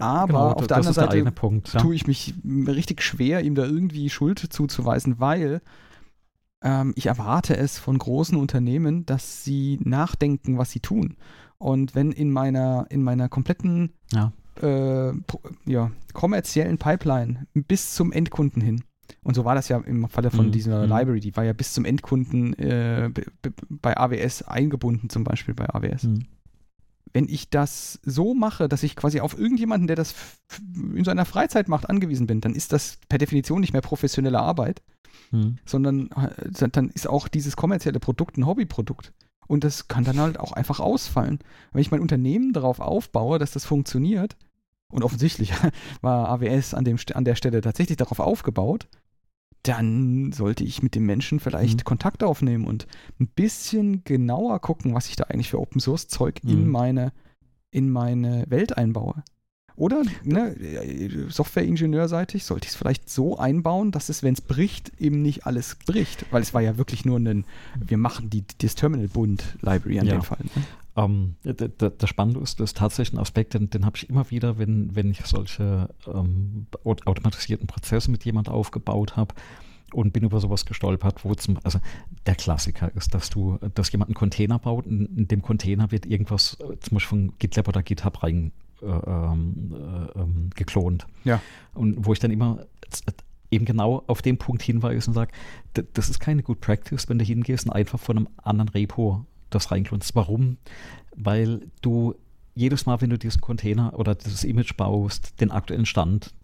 aber genau, auf der anderen Seite der Punkt, ja. tue ich mich richtig schwer, ihm da irgendwie Schuld zuzuweisen, weil ähm, ich erwarte es von großen Unternehmen, dass sie nachdenken, was sie tun. Und wenn in meiner, in meiner kompletten ja äh, ja, kommerziellen Pipeline bis zum Endkunden hin. Und so war das ja im Falle von mhm. dieser mhm. Library, die war ja bis zum Endkunden äh, bei AWS eingebunden, zum Beispiel bei AWS. Mhm. Wenn ich das so mache, dass ich quasi auf irgendjemanden, der das in seiner Freizeit macht, angewiesen bin, dann ist das per Definition nicht mehr professionelle Arbeit, mhm. sondern äh, dann ist auch dieses kommerzielle Produkt ein Hobbyprodukt. Und das kann dann halt auch einfach ausfallen. Wenn ich mein Unternehmen darauf aufbaue, dass das funktioniert, und offensichtlich (laughs) war AWS an, dem, an der Stelle tatsächlich darauf aufgebaut, dann sollte ich mit dem Menschen vielleicht mhm. Kontakt aufnehmen und ein bisschen genauer gucken, was ich da eigentlich für Open Source Zeug mhm. in meine in meine Welt einbaue. Oder ne, Software-Ingenieurseitig sollte ich es vielleicht so einbauen, dass es, wenn es bricht, eben nicht alles bricht. Weil es war ja wirklich nur ein, wir machen die, das Terminal-Bund-Library an ja. dem Fall. Ne? Ähm, das Spannende ist, das ist tatsächlich ein Aspekt, den, den habe ich immer wieder, wenn, wenn ich solche ähm, automatisierten Prozesse mit jemand aufgebaut habe und bin über sowas gestolpert, wo zum, also der Klassiker ist, dass du, dass jemand einen Container baut, in, in dem Container wird irgendwas äh, zum Beispiel von GitLab oder GitHub rein äh, ähm, äh, ähm, geklont. Ja. Und wo ich dann immer eben genau auf den Punkt hinweise und sage, das ist keine Good Practice, wenn du hingehst und einfach von einem anderen Repo das reinklonst. Warum? Weil du jedes Mal, wenn du diesen Container oder dieses Image baust, den aktuellen Stand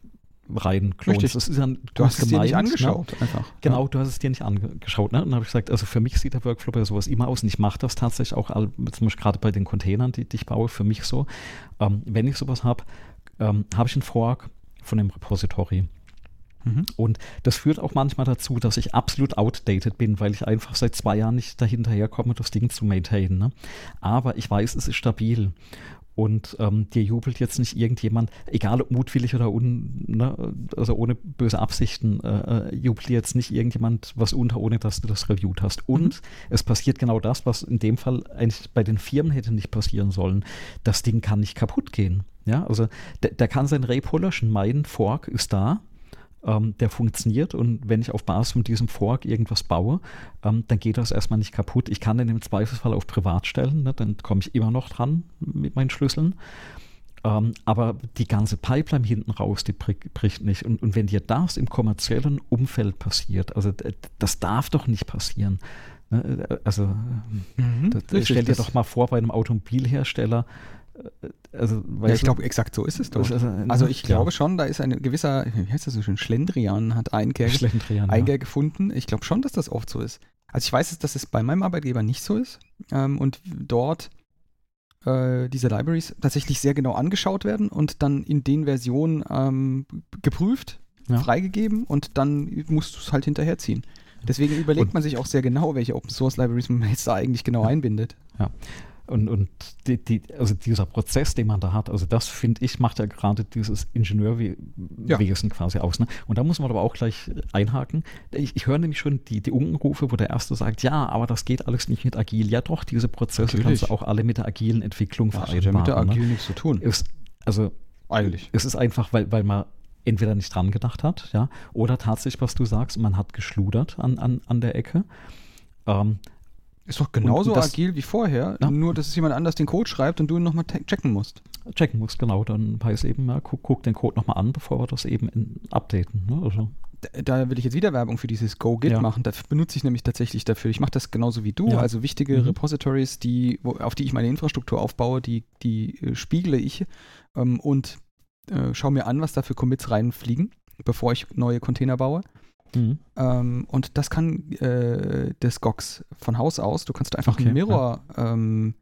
reinklonst. Richtig. Das ist ja, du, du hast es dir nicht ne? angeschaut, ne? einfach. Genau, ja. du hast es dir nicht angeschaut. Ne? Und dann habe ich gesagt, also für mich sieht der Workflow bei sowas immer aus und ich mache das tatsächlich auch, zum Beispiel gerade bei den Containern, die, die ich baue, für mich so. Ähm, wenn ich sowas habe, ähm, habe ich einen Fork von dem Repository. Mhm. Und das führt auch manchmal dazu, dass ich absolut outdated bin, weil ich einfach seit zwei Jahren nicht dahinterher komme, das Ding zu maintainen. Ne? Aber ich weiß, es ist stabil. Und ähm, dir jubelt jetzt nicht irgendjemand, egal ob mutwillig oder un, ne, also ohne böse Absichten, äh, äh jubelt dir jetzt nicht irgendjemand was unter, ohne dass du das reviewt hast. Und mhm. es passiert genau das, was in dem Fall eigentlich bei den Firmen hätte nicht passieren sollen. Das Ding kann nicht kaputt gehen. Ja, also der, der kann sein Repo löschen. Mein Fork ist da ähm, der funktioniert und wenn ich auf Basis von diesem Fork irgendwas baue, ähm, dann geht das erstmal nicht kaputt. Ich kann den im Zweifelsfall auf Privat stellen, ne, dann komme ich immer noch dran mit meinen Schlüsseln. Ähm, aber die ganze Pipeline hinten raus, die bricht nicht. Und, und wenn dir das im kommerziellen Umfeld passiert, also das darf doch nicht passieren. Ne? Also mhm, das, stell dir doch mal vor, bei einem Automobilhersteller, also, ja, ich glaube, exakt so ist es doch. Also, also ich ja. glaube schon, da ist ein gewisser, wie heißt das so schön, Schlendrian hat Einkehr, Schlendrian, Einkehr ja. gefunden. Ich glaube schon, dass das oft so ist. Also ich weiß, dass es bei meinem Arbeitgeber nicht so ist ähm, und dort äh, diese Libraries tatsächlich sehr genau angeschaut werden und dann in den Versionen ähm, geprüft, freigegeben und dann musst du es halt hinterherziehen. Deswegen überlegt und man sich auch sehr genau, welche Open Source Libraries man jetzt da eigentlich genau einbindet. Ja. Und, und die, die, also dieser Prozess, den man da hat, also das finde ich, macht ja gerade dieses Ingenieurwesen ja. quasi aus. Ne? Und da muss man aber auch gleich einhaken. Ich, ich höre nämlich schon die, die Unkenrufe, wo der Erste sagt, ja, aber das geht alles nicht mit agil. Ja doch, diese Prozesse Natürlich. kannst du auch alle mit der agilen Entwicklung vereinbaren. Ja, mit der agil ne? nichts zu tun. Ist, also eigentlich. Es ist einfach, weil, weil man entweder nicht dran gedacht hat, ja, oder tatsächlich, was du sagst, man hat geschludert an, an, an der Ecke. Ähm, ist doch genauso das, agil wie vorher, ja. nur dass es jemand anders den Code schreibt und du ihn nochmal checken musst. Checken musst, genau. Dann heißt eben, ja, guck, guck, den Code nochmal an, bevor wir das eben in, updaten. Ne? Also. Da, da, will ich jetzt wieder Werbung für dieses Go-Git ja. machen. Das benutze ich nämlich tatsächlich dafür. Ich mache das genauso wie du. Also wichtige mhm. Repositories, die, wo, auf die ich meine Infrastruktur aufbaue, die, die äh, spiegle ich ähm, und äh, schaue mir an, was da für Commits reinfliegen, bevor ich neue Container baue. Mhm. Ähm, und das kann äh, des GOX von Haus aus. Du kannst einfach okay, ein Mirror ja. ähm,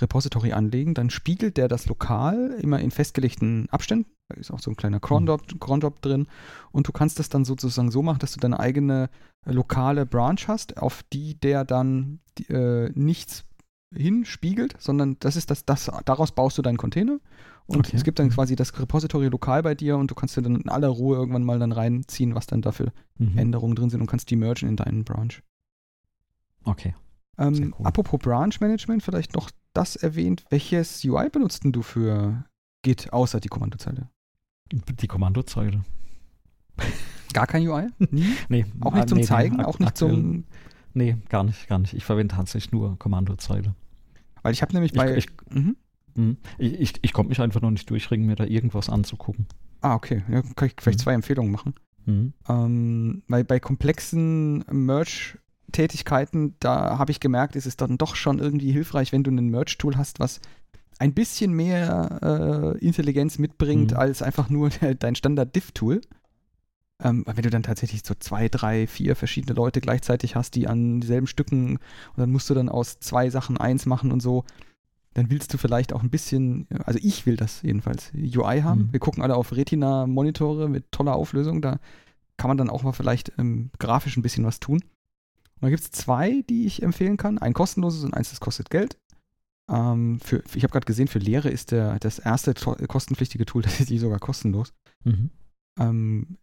Repository anlegen, dann spiegelt der das lokal immer in festgelegten Abständen. Da ist auch so ein kleiner Cron-Drop Cron drin. Und du kannst das dann sozusagen so machen, dass du deine eigene äh, lokale Branch hast, auf die der dann äh, nichts hinspiegelt, sondern das ist das, das, daraus baust du deinen Container. Und okay. es gibt dann quasi das Repository lokal bei dir und du kannst dir dann in aller Ruhe irgendwann mal dann reinziehen, was dann dafür mhm. Änderungen drin sind und kannst die mergen in deinen Branch. Okay. Ähm, cool. Apropos Branch Management, vielleicht noch das erwähnt. Welches UI benutzt du für Git außer die Kommandozeile? Die Kommandozeile. Gar kein UI? Nie? (laughs) nee. Auch nicht zum nee, Zeigen? Nee, auch nicht zum. Nee, gar nicht, gar nicht. Ich verwende tatsächlich nur Kommandozeile. Weil ich habe nämlich bei. Ich, ich, mhm. Mhm. ich, ich, ich konnte mich einfach noch nicht durchringen, mir da irgendwas anzugucken. Ah, okay. Ja, kann ich vielleicht mhm. zwei Empfehlungen machen. Mhm. Ähm, weil bei komplexen Merge Tätigkeiten, da habe ich gemerkt, ist es dann doch schon irgendwie hilfreich, wenn du ein Merge-Tool hast, was ein bisschen mehr äh, Intelligenz mitbringt mhm. als einfach nur (laughs) dein Standard-Diff-Tool. Ähm, wenn du dann tatsächlich so zwei, drei, vier verschiedene Leute gleichzeitig hast, die an dieselben Stücken und dann musst du dann aus zwei Sachen eins machen und so, dann willst du vielleicht auch ein bisschen, also ich will das jedenfalls, UI haben. Mhm. Wir gucken alle auf Retina-Monitore mit toller Auflösung, da kann man dann auch mal vielleicht ähm, grafisch ein bisschen was tun. Und da gibt es zwei, die ich empfehlen kann. Ein kostenloses und eins, das kostet Geld. Ähm, für, ich habe gerade gesehen, für Lehre ist der, das erste kostenpflichtige Tool (laughs) tatsächlich sogar kostenlos. Mhm. Ähm,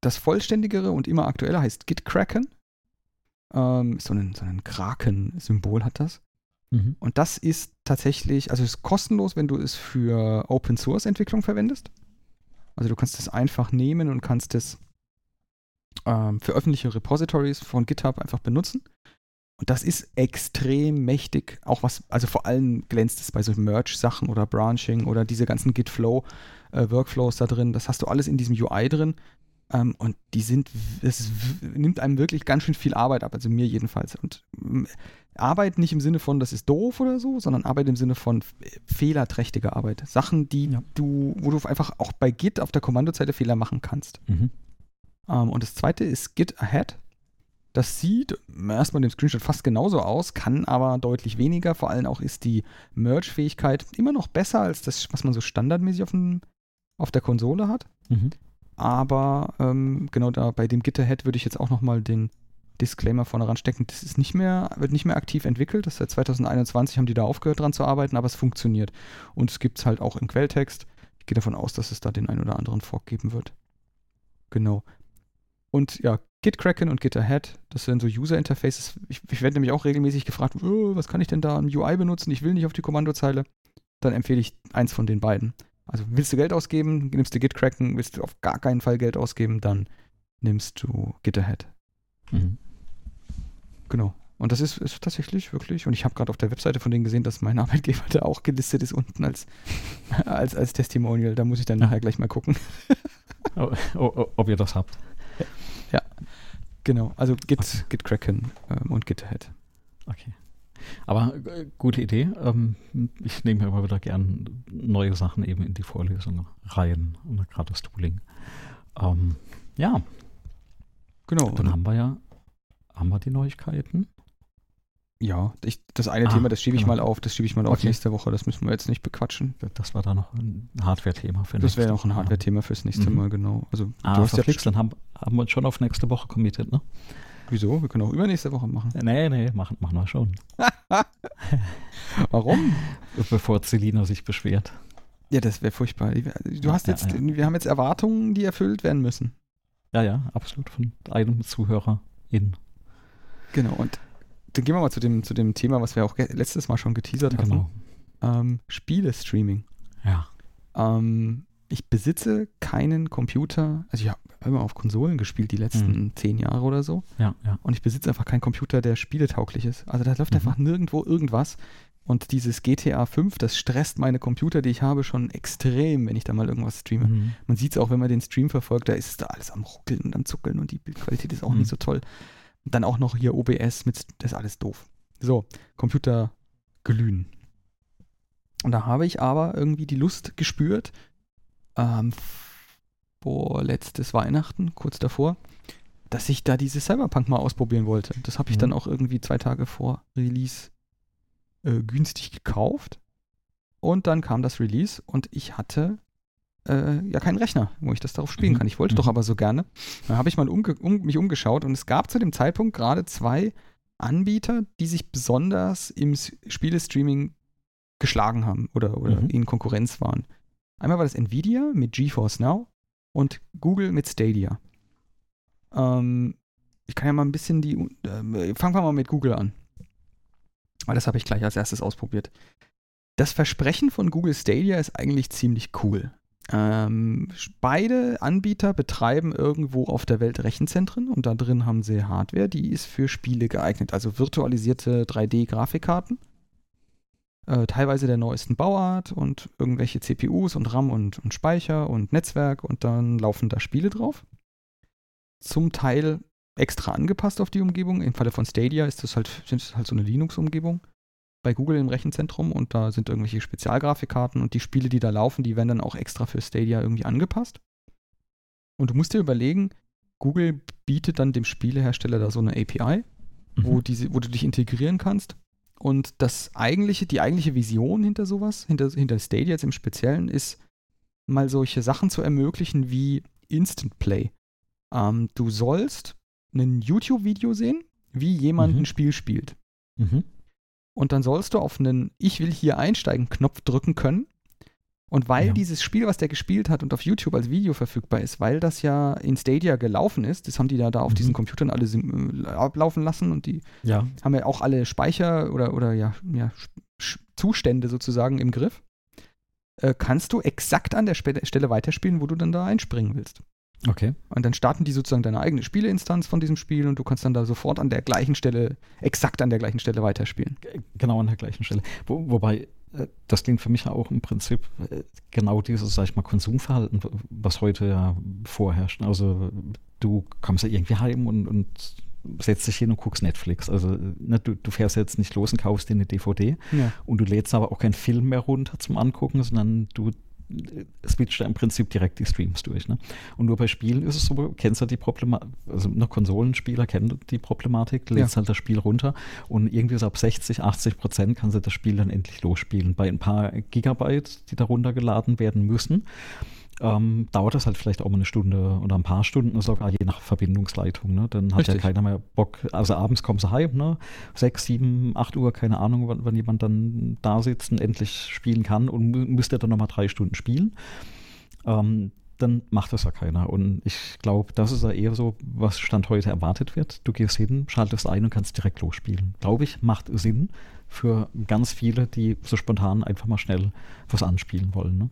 das vollständigere und immer aktuelle heißt GitKraken. Ähm, so ein, so ein Kraken-Symbol hat das. Mhm. Und das ist tatsächlich, also es ist kostenlos, wenn du es für Open Source Entwicklung verwendest. Also du kannst es einfach nehmen und kannst es ähm, für öffentliche Repositories von GitHub einfach benutzen. Und das ist extrem mächtig. Auch was, also vor allem glänzt es bei so Merge-Sachen oder Branching oder diese ganzen Git-Flow-Workflows äh, da drin. Das hast du alles in diesem UI drin. Ähm, und die sind, es nimmt einem wirklich ganz schön viel Arbeit ab, also mir jedenfalls. Und Arbeit nicht im Sinne von, das ist doof oder so, sondern Arbeit im Sinne von fehlerträchtige Arbeit. Sachen, die ja. du, wo du einfach auch bei Git auf der Kommandozeile Fehler machen kannst. Mhm. Ähm, und das zweite ist Git Ahead. Das sieht erstmal dem Screenshot fast genauso aus, kann aber deutlich weniger. Vor allem auch ist die Merge-Fähigkeit immer noch besser als das, was man so standardmäßig auf, dem, auf der Konsole hat. Mhm. Aber ähm, genau da bei dem Git Ahead würde ich jetzt auch nochmal den Disclaimer vorne ranstecken. Das ist nicht mehr, wird nicht mehr aktiv entwickelt. Das seit 2021 haben die da aufgehört dran zu arbeiten, aber es funktioniert. Und es gibt es halt auch im Quelltext. Ich gehe davon aus, dass es da den einen oder anderen Fork geben wird. Genau. Und ja, GitKraken und GitAhead, das sind so User-Interfaces. Ich, ich werde nämlich auch regelmäßig gefragt, oh, was kann ich denn da im UI benutzen? Ich will nicht auf die Kommandozeile. Dann empfehle ich eins von den beiden. Also willst du Geld ausgeben, nimmst du GitKraken, willst du auf gar keinen Fall Geld ausgeben, dann nimmst du GitAhead. Mhm. Genau. Und das ist, ist tatsächlich wirklich, und ich habe gerade auf der Webseite von denen gesehen, dass mein (laughs) Arbeitgeber da auch gelistet ist unten als, (laughs) als, als Testimonial. Da muss ich dann nachher gleich mal gucken. (laughs) ob ihr das habt. Ja, genau. Also Git, okay. Git Kraken ähm, und Git Ahead. Okay. Aber äh, gute Idee. Ähm, ich nehme mir immer wieder gern neue Sachen eben in die Vorlesung rein, gerade das Tooling. Ähm, ja. Genau. Dann haben wir ja haben wir die Neuigkeiten. Ja, ich, das eine ah, Thema, das schiebe ich genau. mal auf, das schiebe ich mal okay. auf nächste Woche, das müssen wir jetzt nicht bequatschen. Das war da noch ein Hardware-Thema für Das wäre noch ein Hardware-Thema fürs nächste mhm. Mal, genau. Also, ah, du hast ja fix, dann haben, haben wir uns schon auf nächste Woche committed, ne? Wieso? Wir können auch übernächste Woche machen. Nee, nee, machen, machen wir schon. (laughs) Warum? Bevor Celina sich beschwert. Ja, das wäre furchtbar. Du hast jetzt, ja, ja. wir haben jetzt Erwartungen, die erfüllt werden müssen. Ja, ja, absolut von einem Zuhörer in. Genau, und dann gehen wir mal zu dem, zu dem Thema, was wir auch letztes Mal schon geteasert genau. haben. Ähm, Spiele-Streaming. Ja. Ähm, ich besitze keinen Computer, also ich habe immer auf Konsolen gespielt die letzten mhm. zehn Jahre oder so. Ja, ja. Und ich besitze einfach keinen Computer, der spieletauglich ist. Also da läuft mhm. einfach nirgendwo irgendwas. Und dieses GTA 5, das stresst meine Computer, die ich habe, schon extrem, wenn ich da mal irgendwas streame. Mhm. Man sieht es auch, wenn man den Stream verfolgt, da ist es da alles am Ruckeln und am Zuckeln und die Bildqualität ist auch nicht mhm. so toll. Dann auch noch hier OBS mit, das ist alles doof. So, Computer glühen. Und da habe ich aber irgendwie die Lust gespürt, ähm, boah, letztes Weihnachten, kurz davor, dass ich da dieses Cyberpunk mal ausprobieren wollte. Das habe ich mhm. dann auch irgendwie zwei Tage vor Release äh, günstig gekauft. Und dann kam das Release und ich hatte äh, ja keinen Rechner, wo ich das darauf spielen mhm. kann. Ich wollte mhm. doch aber so gerne. Dann habe ich mal umge um, mich umgeschaut und es gab zu dem Zeitpunkt gerade zwei Anbieter, die sich besonders im Spielestreaming geschlagen haben oder, oder mhm. in Konkurrenz waren. Einmal war das Nvidia mit GeForce Now und Google mit Stadia. Ähm, ich kann ja mal ein bisschen die. Äh, fangen wir mal mit Google an. Weil das habe ich gleich als erstes ausprobiert. Das Versprechen von Google Stadia ist eigentlich ziemlich cool. Ähm, beide Anbieter betreiben irgendwo auf der Welt Rechenzentren und da drin haben sie Hardware, die ist für Spiele geeignet, also virtualisierte 3D-Grafikkarten. Äh, teilweise der neuesten Bauart und irgendwelche CPUs und RAM und, und Speicher und Netzwerk und dann laufen da Spiele drauf. Zum Teil extra angepasst auf die Umgebung. Im Falle von Stadia ist das halt, ist halt so eine Linux-Umgebung bei Google im Rechenzentrum und da sind irgendwelche Spezialgrafikkarten und die Spiele, die da laufen, die werden dann auch extra für Stadia irgendwie angepasst. Und du musst dir überlegen, Google bietet dann dem Spielehersteller da so eine API, mhm. wo, diese, wo du dich integrieren kannst. Und das eigentliche, die eigentliche Vision hinter sowas, hinter, hinter Stadia jetzt im Speziellen, ist mal solche Sachen zu ermöglichen wie Instant Play. Ähm, du sollst ein YouTube-Video sehen, wie jemand mhm. ein Spiel spielt. Mhm und dann sollst du auf einen Ich will hier einsteigen Knopf drücken können. Und weil ja. dieses Spiel, was der gespielt hat und auf YouTube als Video verfügbar ist, weil das ja in Stadia gelaufen ist, das haben die da, da auf mhm. diesen Computern alle äh, ablaufen lassen und die ja. haben ja auch alle Speicher oder, oder ja, ja Zustände sozusagen im Griff, äh, kannst du exakt an der Stelle weiterspielen, wo du dann da einspringen willst. Okay. Und dann starten die sozusagen deine eigene Spieleinstanz von diesem Spiel und du kannst dann da sofort an der gleichen Stelle, exakt an der gleichen Stelle weiterspielen. Genau an der gleichen Stelle. Wo, wobei, äh, das klingt für mich ja auch im Prinzip äh, genau dieses, sag ich mal, Konsumverhalten, was heute ja vorherrscht. Also du kommst ja irgendwie heim und, und setzt dich hin und guckst Netflix. Also ne, du, du, fährst jetzt nicht los und kaufst dir eine DVD ja. und du lädst aber auch keinen Film mehr runter zum Angucken, sondern du switcht er im Prinzip direkt die Streams durch. Ne? Und nur bei Spielen ist es so, kennst du die Problematik, also noch Konsolenspieler kennen die Problematik, lädst ja. halt das Spiel runter und irgendwie so ab 60, 80 Prozent kannst du das Spiel dann endlich losspielen. Bei ein paar Gigabyte, die da runtergeladen werden müssen, ähm, dauert das halt vielleicht auch mal eine Stunde oder ein paar Stunden sogar, je nach Verbindungsleitung. Ne? Dann hat Richtig. ja keiner mehr Bock. Also abends kommst du heim, ne? sechs, sieben, acht Uhr, keine Ahnung, wann, wann jemand dann da sitzt und endlich spielen kann und müsste dann nochmal drei Stunden spielen. Ähm, dann macht das ja keiner. Und ich glaube, das ist ja eher so, was Stand heute erwartet wird. Du gehst hin, schaltest ein und kannst direkt losspielen. Glaube ich, macht Sinn für ganz viele, die so spontan einfach mal schnell was anspielen wollen. Ne?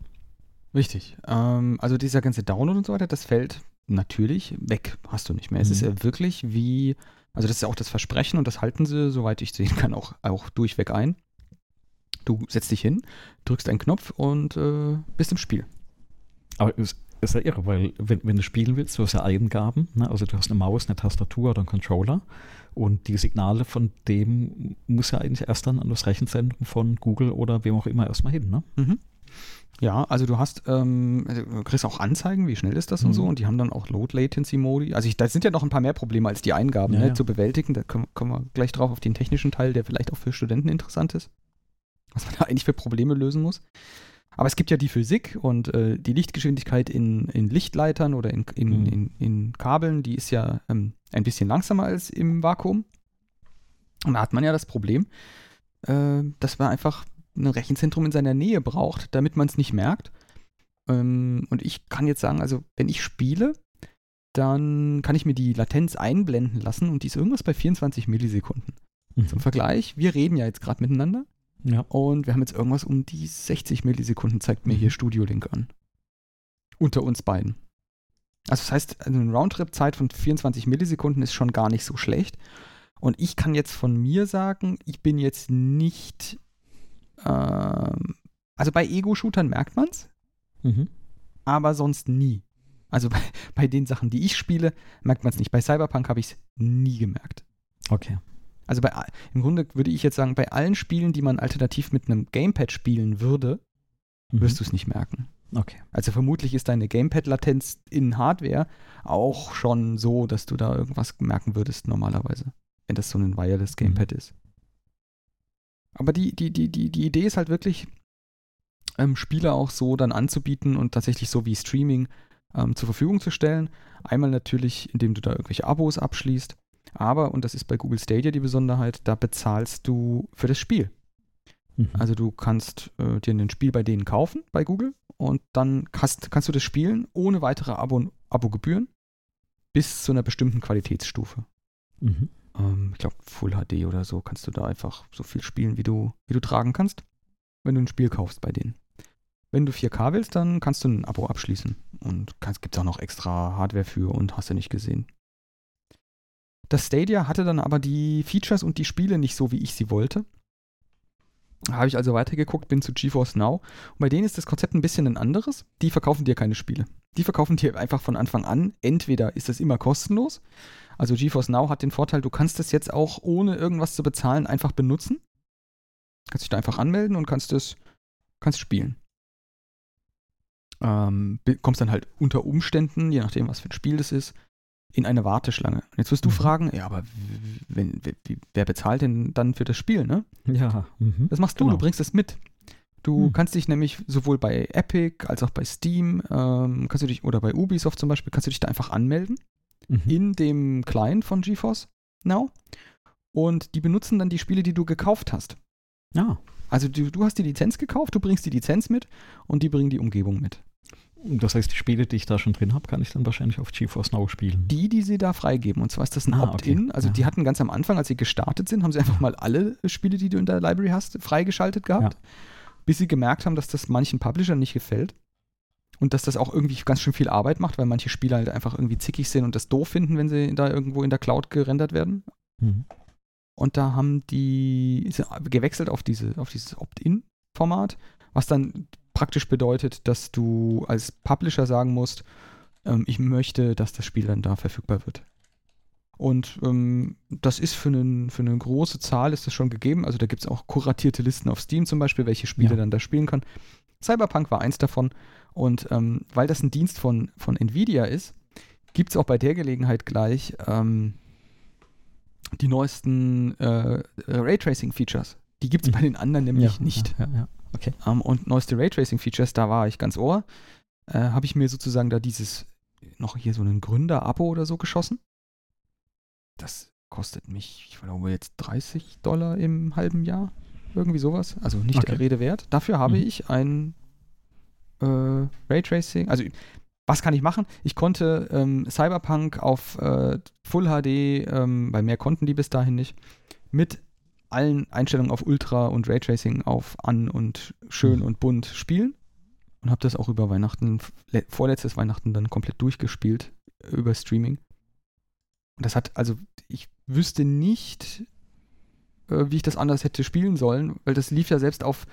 Richtig. Ähm, also dieser ganze Download und so weiter, das fällt natürlich weg. Hast du nicht mehr. Mhm. Es ist ja mhm. wirklich wie, also das ist ja auch das Versprechen und das halten sie, soweit ich sehen kann, auch, auch durchweg ein. Du setzt dich hin, drückst einen Knopf und äh, bist im Spiel. Aber es ist ja irre, weil wenn, wenn du spielen willst, du hast ja Eingaben, ne? also du hast eine Maus, eine Tastatur oder einen Controller und die Signale von dem muss ja eigentlich erst dann an das Rechenzentrum von Google oder wem auch immer erstmal hin. Ne? Mhm. Ja, also du hast, ähm, also du kriegst auch Anzeigen, wie schnell ist das mhm. und so, und die haben dann auch Load Latency Modi. Also ich, da sind ja noch ein paar mehr Probleme als die Eingaben ja, ne, ja. zu bewältigen. Da kommen, kommen wir gleich drauf auf den technischen Teil, der vielleicht auch für Studenten interessant ist. Was man (laughs) da eigentlich für Probleme lösen muss. Aber es gibt ja die Physik und äh, die Lichtgeschwindigkeit in, in Lichtleitern oder in, in, mhm. in, in, Kabeln, die ist ja ähm, ein bisschen langsamer als im Vakuum. Und da hat man ja das Problem, äh, dass man einfach ein Rechenzentrum in seiner Nähe braucht, damit man es nicht merkt. Ähm, und ich kann jetzt sagen, also wenn ich spiele, dann kann ich mir die Latenz einblenden lassen und die ist irgendwas bei 24 Millisekunden. Mhm. Zum Vergleich, wir reden ja jetzt gerade miteinander ja. und wir haben jetzt irgendwas um die 60 Millisekunden, zeigt mir mhm. hier Studio Link an. Unter uns beiden. Also das heißt, eine Roundtrip-Zeit von 24 Millisekunden ist schon gar nicht so schlecht. Und ich kann jetzt von mir sagen, ich bin jetzt nicht ähm, also bei Ego-Shootern merkt man es, mhm. aber sonst nie. Also bei, bei, den Sachen, die ich spiele, merkt man es nicht. Bei Cyberpunk habe ich es nie gemerkt. Okay. Also bei, im Grunde würde ich jetzt sagen, bei allen Spielen, die man alternativ mit einem Gamepad spielen würde, mhm. wirst du es nicht merken. Okay. Also vermutlich ist deine Gamepad-Latenz in Hardware auch schon so, dass du da irgendwas merken würdest normalerweise, wenn das so ein Wireless. Gamepad mhm. ist. Aber die, die, die, die, die Idee ist halt wirklich, ähm, Spiele auch so dann anzubieten und tatsächlich so wie Streaming ähm, zur Verfügung zu stellen. Einmal natürlich, indem du da irgendwelche Abos abschließt, aber, und das ist bei Google Stadia die Besonderheit, da bezahlst du für das Spiel. Mhm. Also du kannst äh, dir ein Spiel bei denen kaufen, bei Google, und dann hast, kannst du das spielen ohne weitere Abo, Abogebühren bis zu einer bestimmten Qualitätsstufe. Mhm. Ähm, ich glaube, Full HD oder so kannst du da einfach so viel spielen, wie du, wie du tragen kannst, wenn du ein Spiel kaufst bei denen. Wenn du 4K willst, dann kannst du ein Abo abschließen. Und es gibt auch noch extra Hardware für und hast du nicht gesehen. Das Stadia hatte dann aber die Features und die Spiele nicht so, wie ich sie wollte. Habe ich also weitergeguckt, bin zu GeForce Now. Und bei denen ist das Konzept ein bisschen ein anderes. Die verkaufen dir keine Spiele. Die verkaufen dir einfach von Anfang an. Entweder ist das immer kostenlos. Also GeForce Now hat den Vorteil, du kannst es jetzt auch ohne irgendwas zu bezahlen einfach benutzen. Kannst dich da einfach anmelden und kannst es kannst spielen. Ähm, kommst dann halt unter Umständen, je nachdem, was für ein Spiel das ist, in eine Warteschlange. Und jetzt wirst du mhm. fragen, ja, aber wenn, wer bezahlt denn dann für das Spiel, ne? Ja. Mhm. Das machst du, genau. du bringst es mit. Du mhm. kannst dich nämlich sowohl bei Epic als auch bei Steam, ähm, kannst du dich, oder bei Ubisoft zum Beispiel, kannst du dich da einfach anmelden mhm. in dem Client von GeForce Now. Und die benutzen dann die Spiele, die du gekauft hast. Ja. Also du, du hast die Lizenz gekauft, du bringst die Lizenz mit und die bringen die Umgebung mit. Das heißt, die Spiele, die ich da schon drin habe, kann ich dann wahrscheinlich auf GeForce Now spielen. Die, die sie da freigeben. Und zwar ist das ein ah, Opt-in. Okay. Also ja. die hatten ganz am Anfang, als sie gestartet sind, haben sie einfach mal alle Spiele, die du in der Library hast, freigeschaltet gehabt. Ja. Bis sie gemerkt haben, dass das manchen Publishern nicht gefällt. Und dass das auch irgendwie ganz schön viel Arbeit macht, weil manche Spiele halt einfach irgendwie zickig sind und das doof finden, wenn sie da irgendwo in der Cloud gerendert werden. Mhm. Und da haben die gewechselt auf, diese, auf dieses Opt-in-Format, was dann praktisch bedeutet, dass du als Publisher sagen musst, ähm, ich möchte, dass das Spiel dann da verfügbar wird. Und ähm, das ist für, einen, für eine große Zahl ist das schon gegeben. Also da gibt es auch kuratierte Listen auf Steam zum Beispiel, welche Spiele ja. dann da spielen kann. Cyberpunk war eins davon. Und ähm, weil das ein Dienst von, von Nvidia ist, gibt es auch bei der Gelegenheit gleich ähm, die neuesten äh, Raytracing-Features. Die gibt es mhm. bei den anderen nämlich ja, nicht. Ja, ja, Okay. Um, ähm, und neueste Raytracing-Features, da war ich ganz ohr. Äh, Habe ich mir sozusagen da dieses, noch hier so einen Gründer-Abo oder so geschossen. Das kostet mich, ich glaube, jetzt 30 Dollar im halben Jahr. Irgendwie sowas. Also nicht okay. der Rede wert. Dafür habe mhm. ich ein äh, Raytracing, also was kann ich machen? Ich konnte ähm, Cyberpunk auf äh, Full HD, ähm, weil mehr konnten die bis dahin nicht, mit allen Einstellungen auf Ultra und Raytracing auf an und schön mhm. und bunt spielen. Und habe das auch über Weihnachten, vorletztes Weihnachten dann komplett durchgespielt über Streaming. Und das hat, also ich wüsste nicht, äh, wie ich das anders hätte spielen sollen, weil das lief ja selbst auf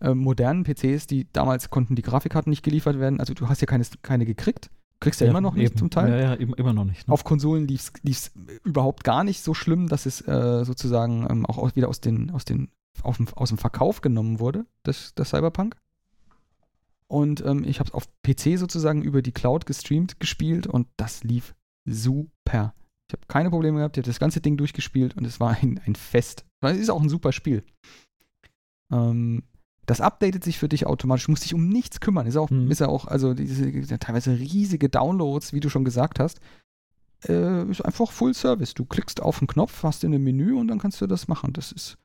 äh, modernen PCs, die damals konnten die Grafikkarten nicht geliefert werden. Also du hast ja keine, keine gekriegt. Kriegst du ja, ja immer noch nicht zum Teil. Ja, ja, immer noch nicht. Ne? Auf Konsolen lief es überhaupt gar nicht so schlimm, dass es äh, sozusagen ähm, auch aus, wieder aus, den, aus, den, dem, aus dem Verkauf genommen wurde, das, das Cyberpunk. Und ähm, ich habe es auf PC sozusagen über die Cloud gestreamt, gespielt und das lief super. Ich habe keine Probleme gehabt, ich habe das ganze Ding durchgespielt und es war ein, ein Fest. Es ist auch ein super Spiel. Ähm, das updatet sich für dich automatisch, musst dich um nichts kümmern. Ist auch, mhm. ist ja auch, also diese teilweise riesige Downloads, wie du schon gesagt hast, äh, ist einfach Full Service. Du klickst auf den Knopf, hast in einem Menü und dann kannst du das machen. Das ist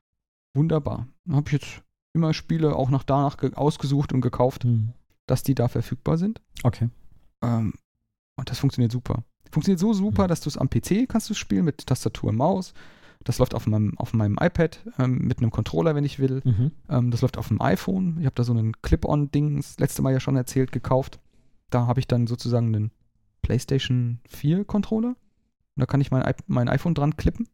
wunderbar. Da habe ich jetzt immer Spiele auch nach danach ausgesucht und gekauft, mhm. dass die da verfügbar sind. Okay. Ähm, und das funktioniert super. Funktioniert so super, mhm. dass du es am PC kannst du spielen mit Tastatur und Maus. Das läuft auf meinem, auf meinem iPad ähm, mit einem Controller, wenn ich will. Mhm. Ähm, das läuft auf dem iPhone. Ich habe da so einen Clip-On-Ding, das letzte Mal ja schon erzählt, gekauft. Da habe ich dann sozusagen einen PlayStation 4 Controller. Und da kann ich mein, mein iPhone dran klippen.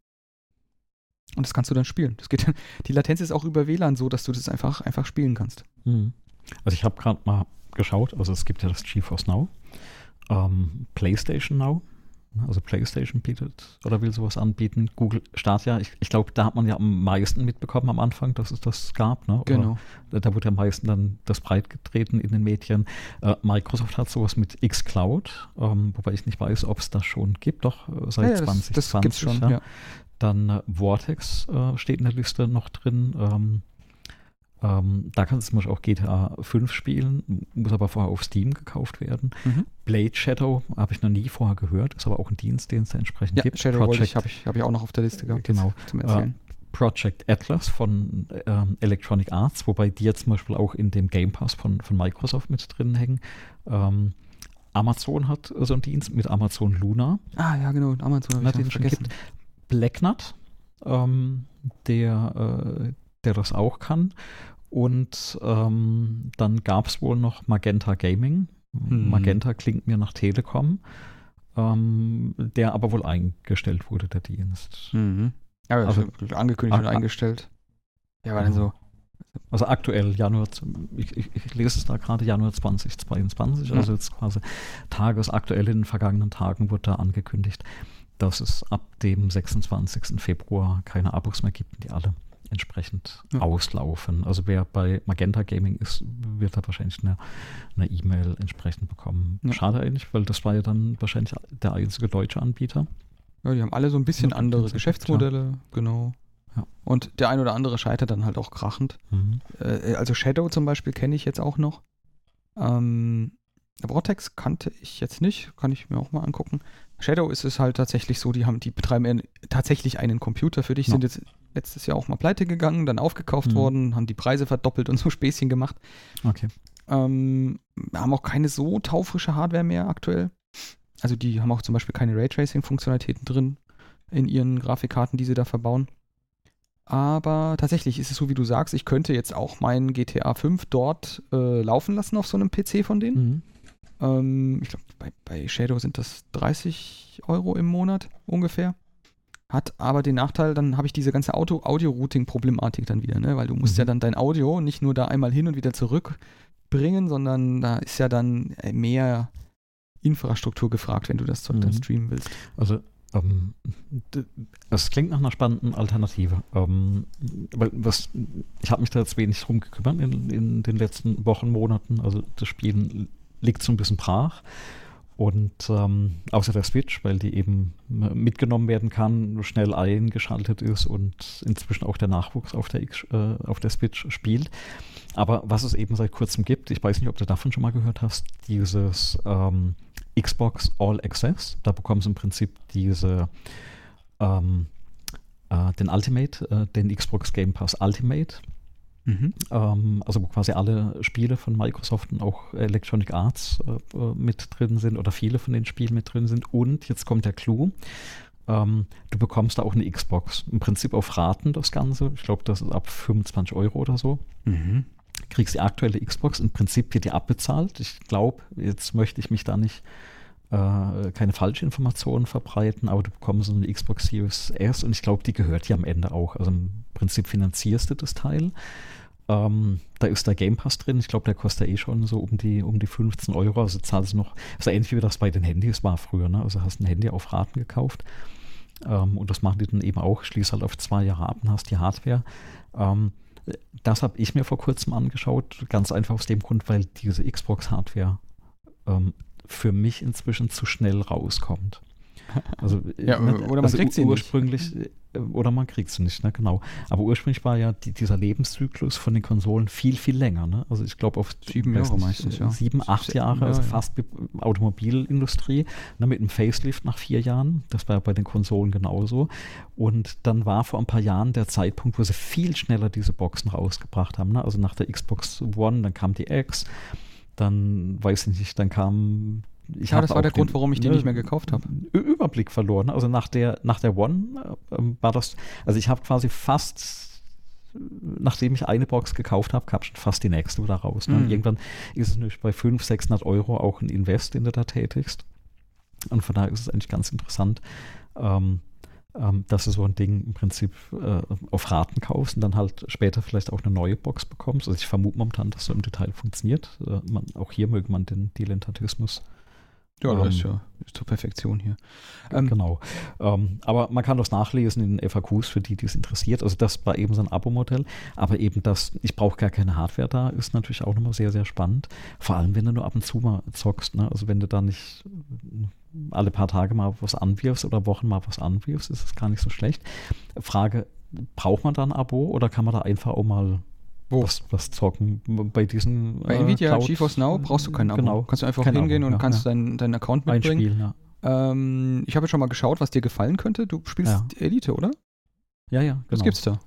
Und das kannst du dann spielen. Das geht, (laughs) die Latenz ist auch über WLAN so, dass du das einfach, einfach spielen kannst. Mhm. Also ich habe gerade mal geschaut, also es gibt ja das GeForce Now, ähm, PlayStation Now Also PlayStation bietet oder will sowas anbieten. Google Stadia, ich, ich glaube, da hat man ja am meisten mitbekommen am Anfang, dass es das gab. Ne? genau. Da, da wurde am meisten dann das breit getreten in den Medien. Äh, Microsoft hat sowas mit xCloud, ähm, wobei ich nicht weiß, ob es das schon gibt, doch äh, seit ja, ja, 2020. Das, das gibt's schon, ja. Dann äh, Vortex äh, steht in der Liste noch drin. Ähm, ähm, da kannst du zum Beispiel auch GTA 5 spielen, muss aber vorher auf Steam gekauft werden. Mhm. Blade Shadow habe ich noch nie vorher gehört, ist aber auch ein Dienst, den es da entsprechend ja, gibt. Shadow Project habe ich, hab ich auch noch auf der Liste gehabt. Genau. Zum Erzählen. Äh, Project Atlas von ähm, Electronic Arts, wobei die jetzt zum Beispiel auch in dem Game Pass von, von Microsoft mit drin hängen. Ähm, Amazon hat so einen Dienst mit Amazon Luna. Ah, ja, genau. Amazon habe ich den vergessen. Gibt. Blacknut, ähm, der, äh, der das auch kann. Und ähm, dann gab es wohl noch Magenta Gaming. Hm. Magenta klingt mir nach Telekom, ähm, der aber wohl eingestellt wurde, der Dienst. Mhm. Ja, also, angekündigt und eingestellt. Ja, war denn so? Also aktuell Januar, ich, ich, ich lese es da gerade Januar 2022, mhm. also jetzt quasi tagesaktuell in den vergangenen Tagen wurde da angekündigt, dass es ab dem 26. Februar keine Abos mehr gibt, die alle entsprechend ja. auslaufen. Also wer bei Magenta Gaming ist, wird da wahrscheinlich eine E-Mail entsprechend bekommen. Ja. Schade eigentlich, weil das war ja dann wahrscheinlich der einzige deutsche Anbieter. Ja, die haben alle so ein bisschen andere Geschäftsmodelle, ja. genau. Ja. Und der ein oder andere scheitert dann halt auch krachend. Mhm. Äh, also Shadow zum Beispiel kenne ich jetzt auch noch. Ähm, Vortex kannte ich jetzt nicht, kann ich mir auch mal angucken. Shadow ist es halt tatsächlich so, die haben, die betreiben tatsächlich einen Computer für dich, ja. sind jetzt letztes Jahr auch mal pleite gegangen, dann aufgekauft mhm. worden, haben die Preise verdoppelt und so (laughs) Späßchen gemacht. Okay. Ähm, haben auch keine so taufrische Hardware mehr aktuell. Also die haben auch zum Beispiel keine Raytracing-Funktionalitäten drin in ihren Grafikkarten, die sie da verbauen. Aber tatsächlich ist es so, wie du sagst, ich könnte jetzt auch meinen GTA 5 dort äh, laufen lassen auf so einem PC von denen. Mhm. Ähm, ich glaube, bei, bei Shadow sind das 30 Euro im Monat ungefähr. Hat aber den Nachteil, dann habe ich diese ganze Audio-Routing-Problematik dann wieder, ne? weil du musst mhm. ja dann dein Audio nicht nur da einmal hin und wieder zurückbringen, sondern da ist ja dann äh, mehr Infrastruktur gefragt, wenn du das Zeug mhm. dann streamen willst. Also ähm, das klingt nach einer spannenden Alternative. Ähm, was, ich habe mich da jetzt wenig drum gekümmert in, in, den letzten Wochen, Monaten. Also das Spiel liegt so ein bisschen brach. Und ähm, außer der Switch, weil die eben mitgenommen werden kann, schnell eingeschaltet ist und inzwischen auch der Nachwuchs auf der, X, äh, auf der Switch spielt. Aber was es eben seit kurzem gibt, ich weiß nicht, ob du davon schon mal gehört hast, dieses ähm, Xbox All Access. Da bekommst du im Prinzip diese ähm, äh, den Ultimate, äh, den Xbox Game Pass Ultimate Mhm. Ähm, also wo quasi alle Spiele von Microsoft und auch Electronic Arts äh, äh, mit drin sind oder viele von den Spielen mit drin sind. Und jetzt kommt der Clou. Ähm, du bekommst da auch eine Xbox. Im Prinzip auf Raten das Ganze. Ich glaube, das ist ab 25 Euro oder so. Mhm. Kriegst die aktuelle Xbox. Im Prinzip wird die abbezahlt. Ich glaube, jetzt möchte ich mich da nicht äh, keine falsche Informationen verbreiten, aber du bekommst so eine Xbox Series S und ich glaube, die gehört dir am Ende auch. Also im Prinzip finanzierst du das Teil. Ähm, da ist der Game Pass drin. Ich glaube, der kostet eh schon so um die, um die 15 Euro. Also zahlst du noch, also ähnlich wie das bei den Handys war früher. Ne? Also hast ein Handy auf Raten gekauft. Ähm, und das machen die dann eben auch. Schließ halt auf zwei Jahre ab und hast die Hardware. Ähm, das habe ich mir vor kurzem angeschaut. Ganz einfach aus dem Grund, weil diese Xbox-Hardware ähm, für mich inzwischen zu schnell rauskommt. Also, (laughs) ja, ne, oder man also kriegt sie ursprünglich, nicht. Äh, oder man kriegt sie nicht, ne? genau. Aber ursprünglich war ja die, dieser Lebenszyklus von den Konsolen viel, viel länger. Ne? Also ich glaube auf sieben Jahre nicht, meistens, ja. Sieben, acht Jahre, also fast wie Automobilindustrie, ne? mit einem Facelift nach vier Jahren. Das war ja bei den Konsolen genauso. Und dann war vor ein paar Jahren der Zeitpunkt, wo sie viel schneller diese Boxen rausgebracht haben. Ne? Also nach der Xbox One, dann kam die X dann weiß ich nicht, dann kam ich ja, das war der Grund, warum ich die ne, nicht mehr gekauft habe. Überblick verloren. Also nach der, nach der One äh, war das, also ich habe quasi fast, nachdem ich eine Box gekauft habe, kam schon fast die nächste wieder raus. Ne? Mhm. irgendwann ist es natürlich bei 500, 600 Euro auch ein Invest, den du da tätigst. Und von daher ist es eigentlich ganz interessant, ähm, ähm, dass du so ein Ding im Prinzip äh, auf Raten kaufst und dann halt später vielleicht auch eine neue Box bekommst. Also ich vermute momentan, dass so im Detail funktioniert. Äh, man, auch hier möge man den Dilettantismus Ja, das ist ähm, ja ist zur Perfektion hier. Ähm, genau. Ähm, aber man kann das nachlesen in FAQs für die, die es interessiert. Also das war eben so ein Abo-Modell. Aber eben das, ich brauche gar keine Hardware da, ist natürlich auch nochmal sehr, sehr spannend. Vor allem, wenn du nur ab und zu mal zockst. Ne? Also wenn du da nicht alle paar Tage mal was anwirfst oder Wochen mal was anwirfst, ist das gar nicht so schlecht. Frage, braucht man da ein Abo oder kann man da einfach auch mal wo? Was, was zocken. Bei diesen. Bei äh, Nvidia Cloud, GeForce Now brauchst du keinen Abo. Genau. Kannst du einfach Kein hingehen Abo, und ja, kannst ja. deinen, deinen Account mitbringen. Ein Spiel, ja. Ähm, ich habe schon mal geschaut, was dir gefallen könnte. Du spielst ja. Elite, oder? Ja, ja. Genau. Das gibt's da.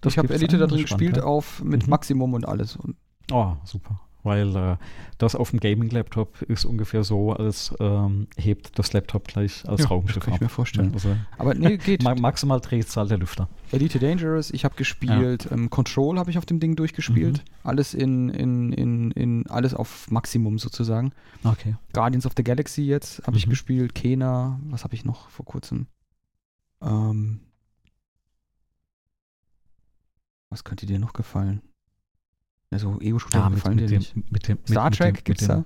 Das ich habe Elite da drin gespielt auf, mit mhm. Maximum und alles. Und oh, super weil äh, das auf dem Gaming-Laptop ist ungefähr so, als ähm, hebt das Laptop gleich als ja, Raumschiff das kann ich mir vorstellen. Also, Aber nee, (laughs) geht. maximal Drehzahl der Lüfter. Elite Dangerous, ich habe gespielt, ja. ähm, Control habe ich auf dem Ding durchgespielt. Mhm. Alles in, in, in, in, alles auf Maximum sozusagen. Okay. Guardians of the Galaxy jetzt habe mhm. ich gespielt, Kena, was habe ich noch vor kurzem? Ähm, was könnte dir noch gefallen? Also Ego-Shooter ja, gefallen mit, dir nicht. Mit dem, Star Trek dem, gibt's da?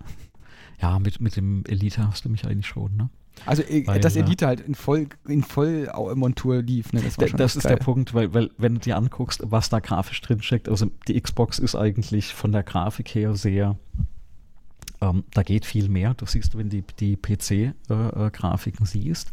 Ja, mit, mit dem Elite hast du mich eigentlich schon, ne? Also äh, weil, dass Elite halt in voll in Vollmontur lief, ne? Das, war das ist geil. der Punkt, weil, weil wenn du dir anguckst, was da grafisch drin steckt, also die Xbox ist eigentlich von der Grafik her sehr ähm, da geht viel mehr. Das siehst du, wenn du die, die PC-Grafiken äh, äh, siehst.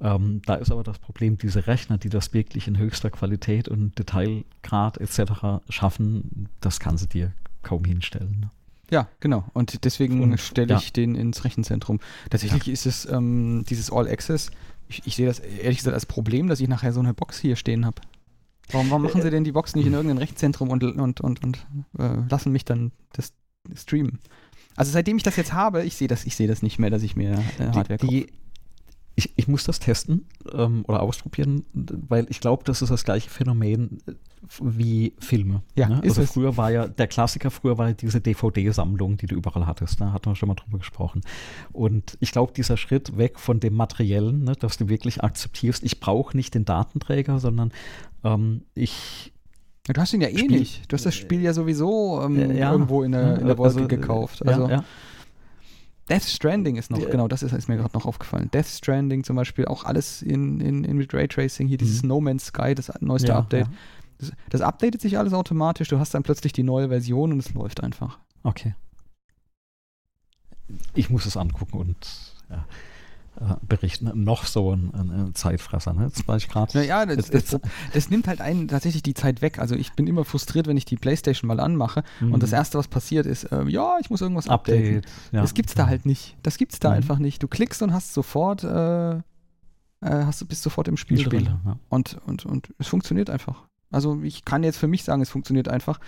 Ähm, da ist aber das Problem, diese Rechner, die das wirklich in höchster Qualität und Detailgrad etc. schaffen, das kann sie dir kaum hinstellen. Ne? Ja, genau. Und deswegen stelle ich ja. den ins Rechenzentrum. Tatsächlich ja. ist es ähm, dieses All Access. Ich, ich sehe das ehrlich gesagt als Problem, dass ich nachher so eine Box hier stehen habe. Warum, warum, machen sie denn die Box nicht in irgendein Rechenzentrum und, und, und, und äh, lassen mich dann das streamen? Also seitdem ich das jetzt habe, ich sehe das, ich sehe das nicht mehr, dass ich mir äh, Hardware die, die, ich, ich muss das testen ähm, oder ausprobieren, weil ich glaube, das ist das gleiche Phänomen äh, wie Filme. Ja, ne? Also früher war ja, der Klassiker früher war ja diese DVD-Sammlung, die du überall hattest. Da ne? hatten wir schon mal drüber gesprochen. Und ich glaube, dieser Schritt weg von dem Materiellen, ne, dass du wirklich akzeptierst, ich brauche nicht den Datenträger, sondern ähm, ich Du hast ihn ja eh Spiel, nicht. Du hast das Spiel ja sowieso ähm, ja, irgendwo in der, in der Wolke also, gekauft. Also, ja, ja. Death Stranding ist noch, ja. genau, das ist, ist mir gerade noch aufgefallen. Death Stranding zum Beispiel, auch alles in, in, in mit Raytracing, hier dieses mhm. No Man's Sky, das neueste ja, Update. Ja. Das, das updatet sich alles automatisch, du hast dann plötzlich die neue Version und es läuft einfach. Okay. Ich muss es angucken und ja. Äh, berichten. Noch so ein, ein Zeitfresser, ne? Jetzt war ich gerade. Naja, das, das, das, nimmt halt einen tatsächlich die Zeit weg. Also ich bin immer frustriert, wenn ich die Playstation mal anmache mhm. und das erste, was passiert, ist, äh, ja, ich muss irgendwas updaten. Update, ja. Das gibt's da halt nicht. Das gibt's da mhm. einfach nicht. Du klickst und hast sofort, äh, äh hast du bist sofort im Spiel, Spiel drin. Ja. Und, und, und es funktioniert einfach. Also ich kann jetzt für mich sagen, es funktioniert einfach.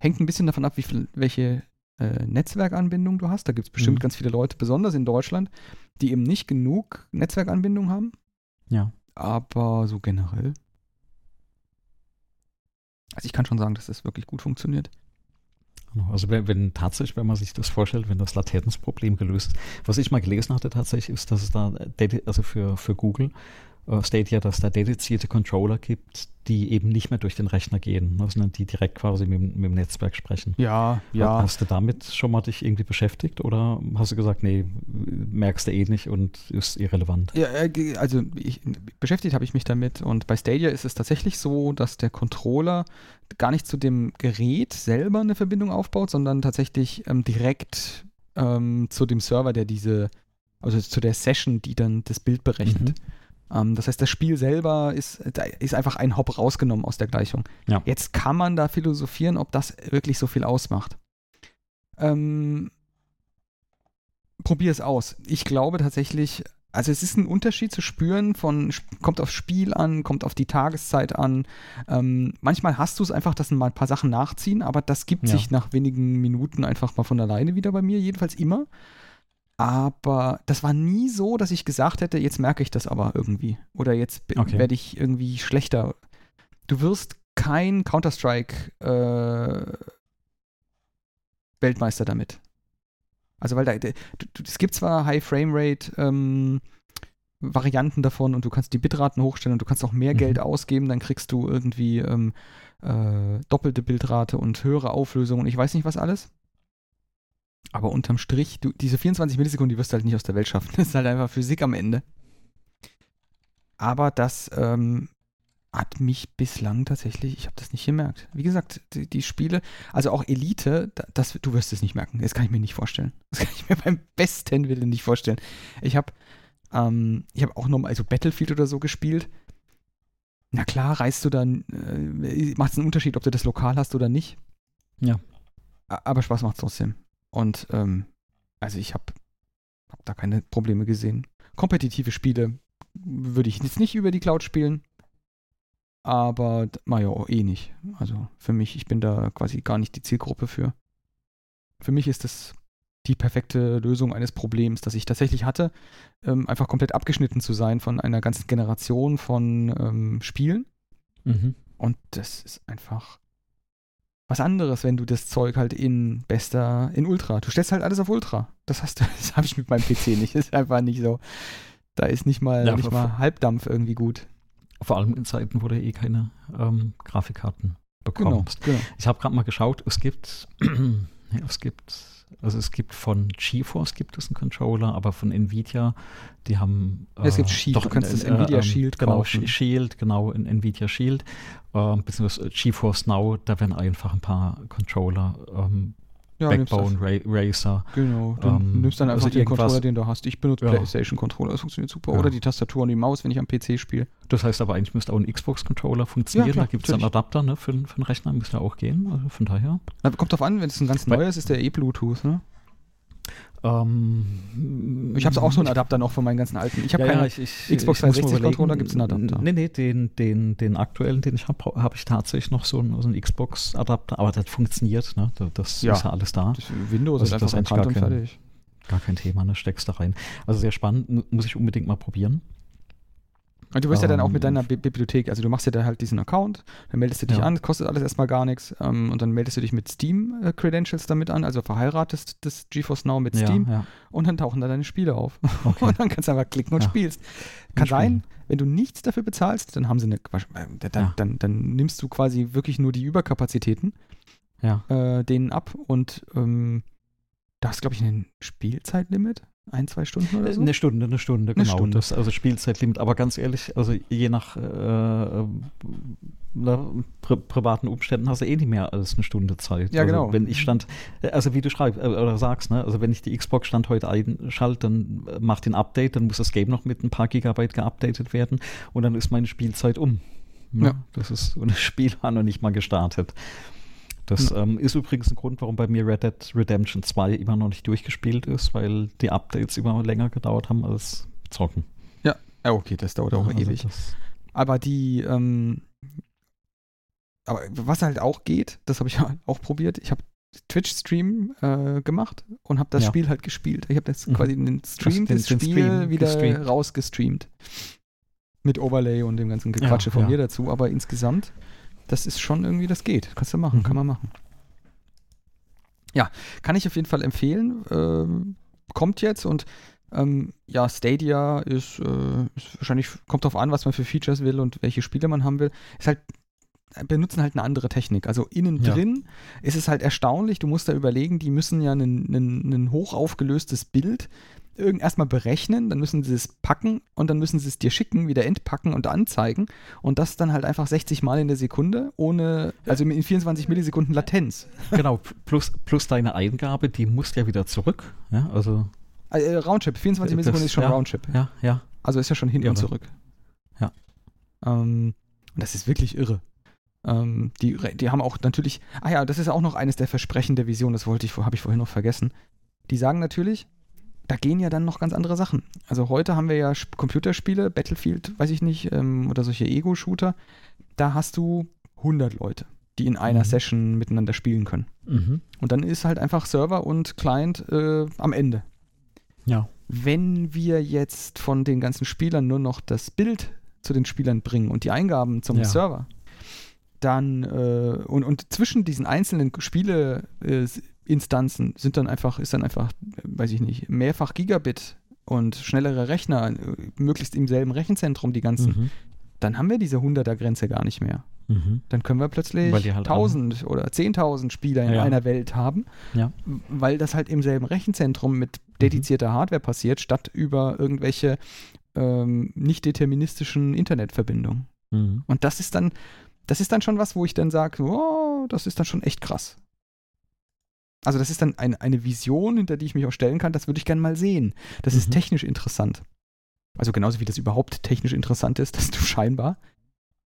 Hängt ein bisschen davon ab, wie viel, welche äh, Netzwerkanbindung du hast. Da gibt es bestimmt mhm. ganz viele Leute, besonders in Deutschland, die eben nicht genug Netzwerkanbindung haben. Ja. Aber so generell. Also ich kann schon sagen, dass das wirklich gut funktioniert. Genau. Also wenn, wenn, tatsächlich, wenn man sich das vorstellt, wenn das Latenzproblem gelöst ist, was ich mal gelesen hatte tatsächlich, ist, dass es da, also für, für Google, Stadia, dass da dedizierte Controller gibt, die eben nicht mehr durch den Rechner gehen, ne, sondern die direkt quasi mit, mit, dem Netzwerk sprechen. Ja, ja. Hast du damit schon mal dich irgendwie beschäftigt oder hast du gesagt, nee, merkst du eh nicht und ist irrelevant? Ja, äh, also ich, beschäftigt habe ich mich damit und bei Stadia ist es tatsächlich so, dass der Controller gar nicht zu dem Gerät selber eine Verbindung aufbaut, sondern tatsächlich ähm, direkt ähm, zu dem Server, der diese, also zu der Session, die dann das Bild berechnet. Mhm. Ähm, das heißt, das Spiel selber ist, ist einfach ein Hop rausgenommen aus der Gleichung. Ja. Jetzt kann man da philosophieren, ob das wirklich so viel ausmacht. Ähm, probier es aus. Ich glaube tatsächlich, also es ist ein Unterschied zu spüren von, kommt aufs Spiel an, kommt auf die Tageszeit an. Ähm, manchmal hast du es einfach, dass mal ein paar Sachen nachziehen, aber das gibt ja. sich nach wenigen Minuten einfach mal von alleine wieder bei mir, jedenfalls immer. Aber das war nie so, dass ich gesagt hätte, jetzt merke ich das aber irgendwie. Oder jetzt okay. werde ich irgendwie schlechter. Du wirst kein Counter-Strike äh, Weltmeister damit. Also, weil da, es gibt zwar High Frame Rate ähm, Varianten davon und du kannst die Bitraten hochstellen und du kannst auch mehr mhm. Geld ausgeben, dann kriegst du irgendwie ähm, äh, doppelte Bildrate und höhere Auflösung und ich weiß nicht was alles. Aber unterm Strich, du, diese 24 Millisekunden, die wirst du halt nicht aus der Welt schaffen. (laughs) Das ist halt einfach Physik am Ende. Aber das ähm, hat mich bislang tatsächlich, ich habe das nicht gemerkt. Wie gesagt, die, die, Spiele, also auch Elite, das, du wirst es nicht merken. Das kann ich mir nicht vorstellen. (laughs) Das kann ich mir beim besten Willen nicht vorstellen. Ich habe ähm, ich habe auch nochmal, also Battlefield oder so gespielt. Na klar, reist du dann, äh, macht es einen Unterschied, ob du das lokal hast oder nicht. Ja. Aber Spaß macht es trotzdem. Und ähm, also ich habe hab da keine Probleme gesehen. Kompetitive Spiele würde ich jetzt nicht über die Cloud spielen. Aber Mario eh nicht. Also für mich, ich bin da quasi gar nicht die Zielgruppe für. Für mich ist das die perfekte Lösung eines Problems, das ich tatsächlich hatte, ähm, einfach komplett abgeschnitten zu sein von einer ganzen Generation von ähm, Spielen. Mhm. Und das ist einfach was anderes, wenn du das Zeug halt in bester, in Ultra. Du stellst halt alles auf Ultra. Das hast du, (laughs) das habe ich mit meinem PC nicht. Das ist einfach nicht so. Da ist nicht mal, ja, nicht mal Halbdampf irgendwie gut. Vor allem in Zeiten, wo du eh keine ähm, Grafikkarten bekommst. Genau, genau. Ich habe gerade mal geschaut, es gibt, (clears throat) es gibt also es gibt von GeForce gibt es einen Controller, aber von Nvidia, die haben äh, es gibt Shield, doch, du kannst das äh, Nvidia äh, Shield genau, kaufen. Shield, genau, in Nvidia Shield, äh, beziehungsweise GeForce Now, da werden einfach ein paar Controller ähm, ja, Backbone, Ra Racer. Genau, du ähm, nimmst dann einfach also den Controller, den du hast. Ich benutze ja. PlayStation-Controller, das funktioniert super. Ja. Oder die Tastatur und die Maus, wenn ich am PC spiele. Das heißt aber eigentlich müsste auch ein Xbox-Controller funktionieren. Ja, klar, da gibt es einen Adapter ne, für, für einen Rechner, müsste auch gehen. Also von daher. Na, kommt drauf an, wenn es ein ganz neues ist, der eh Bluetooth, ne? Ähm, ich habe auch so einen Adapter noch von meinen ganzen alten. Ich habe ja, keine ja, Xbox 360 Controller, gibt es einen Adapter. Nee, nee, den, den, den aktuellen, den ich habe, habe ich tatsächlich noch so einen, so einen Xbox Adapter, aber das funktioniert, ne? Das ja. ist ja alles da. Das Windows also ist einfach das ist gar kein, fertig. Gar kein Thema, ne? Steckst da rein. Also sehr spannend, muss ich unbedingt mal probieren. Und du wirst um, ja dann auch mit deiner ähm. Bi Bibliothek, also du machst ja da halt diesen Account, dann meldest du dich ja. an, kostet alles erstmal gar nichts ähm, und dann meldest du dich mit Steam-Credentials äh, damit an, also verheiratest das GeForce Now mit Steam ja, ja. und dann tauchen da deine Spiele auf. (laughs) Okay. und dann kannst du einfach klicken und spielst. Kann sein, wenn du nichts dafür bezahlst, dann haben sie eine, äh, dann, dann, dann nimmst du quasi wirklich nur die Überkapazitäten äh, denen ab und ähm, da ist, glaube ich, ein Spielzeitlimit ein, zwei Stunden oder so? Eine Stunde, eine Stunde, eine genau. Stunde. Das, also Spielzeitlimit. Aber ganz ehrlich, also je nach äh, äh pri privaten Umständen hast du eh nicht mehr als eine Stunde Zeit. Ja, also genau. Wenn ich stand, also wie du schreibst äh, oder sagst, ne, also wenn ich die Xbox Stand heute einschalte, dann macht den Update, dann muss das Game noch mit ein paar Gigabyte geupdatet werden und dann ist meine Spielzeit um. Ne? Ja. Das ist, und das Spiel war noch nicht mal gestartet. Das mhm. ähm, ist übrigens ein Grund, warum bei mir Red Dead Redemption 2 immer noch nicht durchgespielt ist, weil die Updates immer länger gedauert haben als Zocken. Ja, okay, das dauert auch also ewig. Aber die, ähm, aber was halt auch geht, das habe ich (laughs) auch probiert. Ich habe Twitch-Stream äh, gemacht und habe das ja. Spiel halt gespielt. Ich habe das mhm. quasi den Stream, das, den, Stream wieder gestreamt. rausgestreamt. Mit Overlay und dem ganzen Gequatsche ja, von ja. mir dazu. Aber insgesamt das ist schon irgendwie, das geht. Kannst du machen, mhm. kann man machen. Ja, kann ich auf jeden Fall empfehlen. Ähm, kommt jetzt und ähm, ja, Stadia ist, äh, ist, wahrscheinlich, kommt drauf an, was man für Features will und welche Spiele man haben will. Ist halt, benutzen halt eine andere Technik. Also innen ja. drin ist es halt erstaunlich, du musst da überlegen, die müssen ja ein hoch aufgelöstes Bild irgend erstmal berechnen, dann müssen sie es packen und dann müssen sie es dir schicken, wieder entpacken und anzeigen und das dann halt einfach 60 Mal in der Sekunde ohne, also in 24 Millisekunden Latenz. (laughs) Genau, plus, plus deine Eingabe, die muss ja wieder zurück. Ja, also äh, Roundtrip, 24 Millisekunden ist schon ja, Roundtrip. Ja, ja. Also ist ja schon hin und zurück. Ja. Ähm, und das ist wirklich irre. Ähm, die, die haben auch natürlich, ah ja, das ist auch noch eines der Versprechen der Vision, das wollte ich, habe ich vorhin noch vergessen. Die sagen natürlich, da gehen ja dann noch ganz andere Sachen. Also heute haben wir ja Computerspiele, Battlefield, weiß ich nicht, ähm, oder solche Ego-Shooter. Da hast du 100 Leute, die in einer mhm. Session miteinander spielen können. Mhm. Und dann ist halt einfach Server und Client äh, am Ende. Ja. Wenn wir jetzt von den ganzen Spielern nur noch das Bild zu den Spielern bringen und die Eingaben zum ja. Server, dann äh, und, und zwischen diesen einzelnen Spiele äh, Instanzen sind dann einfach, ist dann einfach, weiß ich nicht, mehrfach Gigabit und schnellere Rechner, möglichst im selben Rechenzentrum die ganzen mhm. dann haben wir diese 100er-Grenze gar nicht mehr. Mhm. Dann können wir plötzlich halt 1000 oder 10.000 Spieler in ja. einer Welt haben, ja. weil das halt im selben Rechenzentrum mit dedizierter mhm. Hardware passiert, statt über irgendwelche ähm, nicht deterministischen Internetverbindungen. Mhm. Und das ist dann, das ist dann schon was, wo ich dann sage, oh, das ist dann schon echt krass. Also das ist dann ein, eine Vision, hinter die ich mich auch stellen kann, das würde ich gerne mal sehen. Das ist mhm. technisch interessant. Also genauso wie das überhaupt technisch interessant ist, (laughs) dass du scheinbar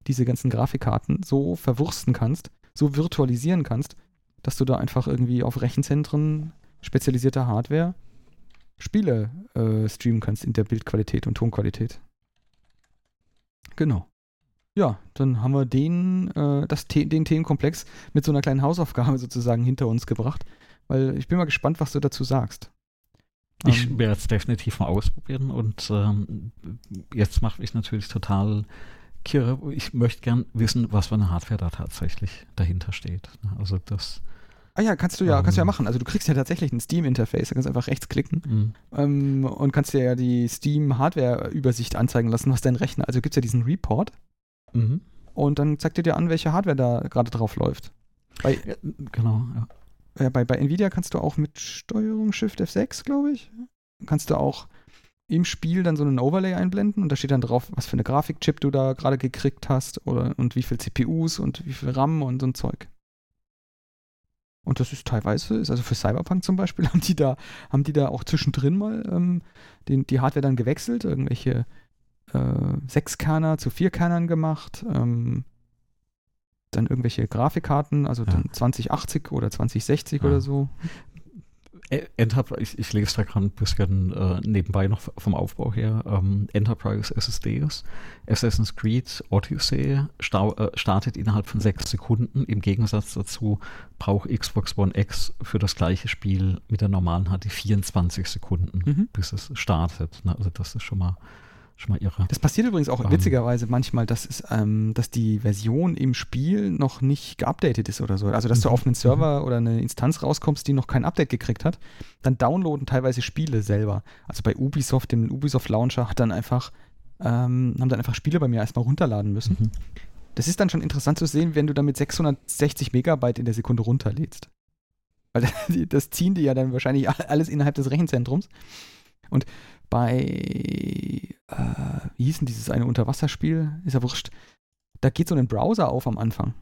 diese ganzen Grafikkarten so verwursten kannst, so virtualisieren kannst, dass du da einfach irgendwie auf Rechenzentren spezialisierter Hardware Spiele äh, streamen kannst in der Bildqualität und Tonqualität. Genau. Ja, dann haben wir den, äh, das den Themenkomplex mit so einer kleinen Hausaufgabe (laughs) sozusagen hinter uns gebracht, weil ich bin mal gespannt, was du dazu sagst. Ich ähm, werde es definitiv mal ausprobieren und ähm, jetzt mache ich natürlich total Kira, ich möchte gern wissen, was für eine Hardware da tatsächlich dahinter steht. Also das. Ah ja, kannst du ja, ähm, kannst du ja machen. Also du kriegst ja tatsächlich ein Steam-Interface, da kannst du einfach rechts klicken mhm. ähm, und kannst dir ja die Steam-Hardware-Übersicht anzeigen lassen, was dein Rechner. Also gibt es ja diesen Report mhm. und dann zeigt er dir an, welche Hardware da gerade drauf läuft. Bei, genau, ja. Ja, bei, bei Nvidia kannst du auch mit Steuerung Shift F6, glaube ich, kannst du auch im Spiel dann so einen Overlay einblenden und da steht dann drauf, was für eine Grafikchip du da gerade gekriegt hast oder und wie viel CPUs und wie viel RAM und so ein Zeug. Und das ist teilweise, ist also für Cyberpunk zum Beispiel, (laughs) haben die da, haben die da auch zwischendrin mal ähm, den, die Hardware dann gewechselt, irgendwelche äh, Sechskerner zu Vierkernern gemacht, ähm, dann irgendwelche Grafikkarten, also ja. dann 2080 oder 2060 ja. oder so. Enterprise, ich, ich lese da gerade ein bisschen äh, nebenbei noch vom Aufbau her. Ähm, Enterprise SSDs, Assassin's Creed Odyssey sta äh, startet innerhalb von sechs Sekunden. Im Gegensatz dazu braucht Xbox One X für das gleiche Spiel mit der normalen HD 24 Sekunden, mhm. bis es startet. Ne? Also das ist schon mal Schon mal irre. Das passiert übrigens auch um, witzigerweise manchmal, dass, es, ähm, dass die Version im Spiel noch nicht geupdatet ist oder so. Also, dass du mhm. auf einen Server mhm. oder eine Instanz rauskommst, die noch kein Update gekriegt hat, dann downloaden teilweise Spiele selber. Also bei Ubisoft, dem Ubisoft Launcher, hat dann einfach, ähm, haben dann einfach Spiele bei mir erstmal runterladen müssen. Mhm. Das ist dann schon interessant zu sehen, wenn du damit 660 Megabyte in der Sekunde runterlädst. Weil (laughs) das ziehen die ja dann wahrscheinlich alles innerhalb des Rechenzentrums. Und bei, äh, wie hieß denn dieses eine Unterwasserspiel? Ist ja wurscht. Da geht so ein Browser auf am Anfang.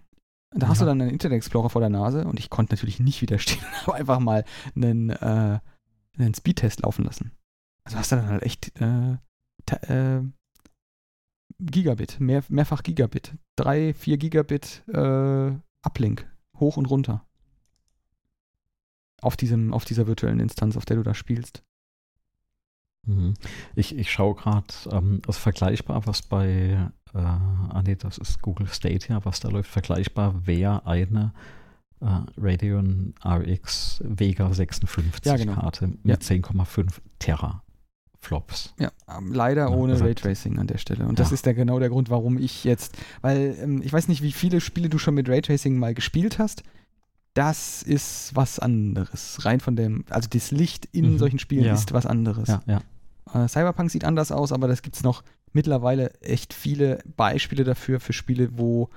Da ja. hast du dann einen Internet Explorer vor der Nase und ich konnte natürlich nicht widerstehen, (laughs) aber einfach mal einen, äh, einen Speedtest laufen lassen. Also hast du dann halt echt äh, äh, Gigabit, mehr, mehrfach Gigabit, drei, vier Gigabit äh, Uplink, hoch und runter. Auf, diesem, auf dieser virtuellen Instanz, auf der du da spielst. Mhm. Ich, ich schaue gerade, ähm, also vergleichbar, was bei, äh, ah nee, das ist Google Stadia, was da läuft, vergleichbar wäre eine äh, Radeon RX Vega 56 ja, genau. Karte mit ja. 10,5 Terra. Flops. Ja, leider ohne also, Raytracing an der Stelle. Und das ist ja genau der Grund, warum ich jetzt, weil ähm, ich weiß nicht, wie viele Spiele du schon mit Raytracing mal gespielt hast. Das ist was anderes. Rein von dem, also das Licht in mhm. solchen Spielen ja. ist was anderes. Ja, ja. Äh, Cyberpunk sieht anders aus, aber das gibt es noch mittlerweile echt viele Beispiele dafür, für Spiele, wo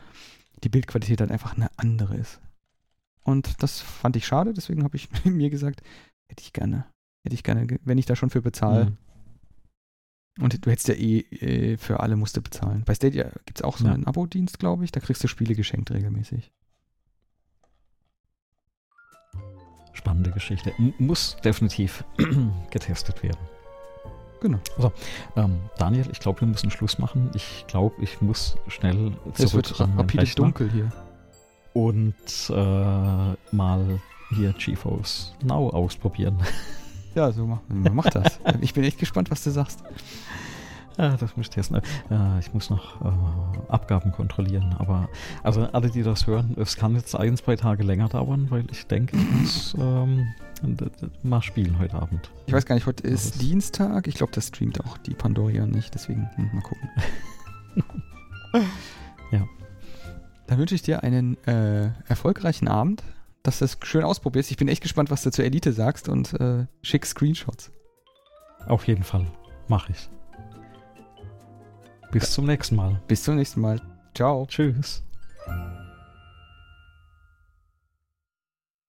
die Bildqualität dann einfach eine andere ist. Und das fand ich schade, deswegen habe ich (laughs) mir gesagt, hätte ich gerne, hätte ich gerne, wenn ich da schon für bezahle. Mhm. Und du hättest ja eh, eh für alle musste bezahlen. Bei Stadia gibt es auch so ja. einen Abo-Dienst, glaube ich. Da kriegst du Spiele geschenkt regelmäßig. Spannende Geschichte. M muss definitiv (clears throat) getestet werden. Genau. Also, ähm, Daniel, ich glaube, wir müssen Schluss machen. Ich glaube, ich muss schnell zurück. Es wird rapide dunkel hier. Und äh, mal hier GeForce Now ausprobieren. (laughs) Ja, so mach, mach das. ich bin echt gespannt, was du sagst. Ja, das muss ich testen. Äh, ich muss noch äh, Abgaben kontrollieren. Aber also alle, die das hören, es kann jetzt ein, zwei Tage länger dauern, weil ich denke, ich muss ähm, mal spielen heute Abend. Ich weiß gar nicht, heute ist also Dienstag. Ich glaube, das streamt auch die Pandoria nicht, deswegen hm, mal gucken. (laughs) (laughs) ja. Dann wünsche ich dir einen äh, erfolgreichen Abend, dass du es schön ausprobierst. Ich bin echt gespannt, was du zur Elite sagst und äh, schick Screenshots. Auf jeden Fall. Mache ich. Bis zum nächsten Mal. Bis zum nächsten Mal. Ciao. Tschüss.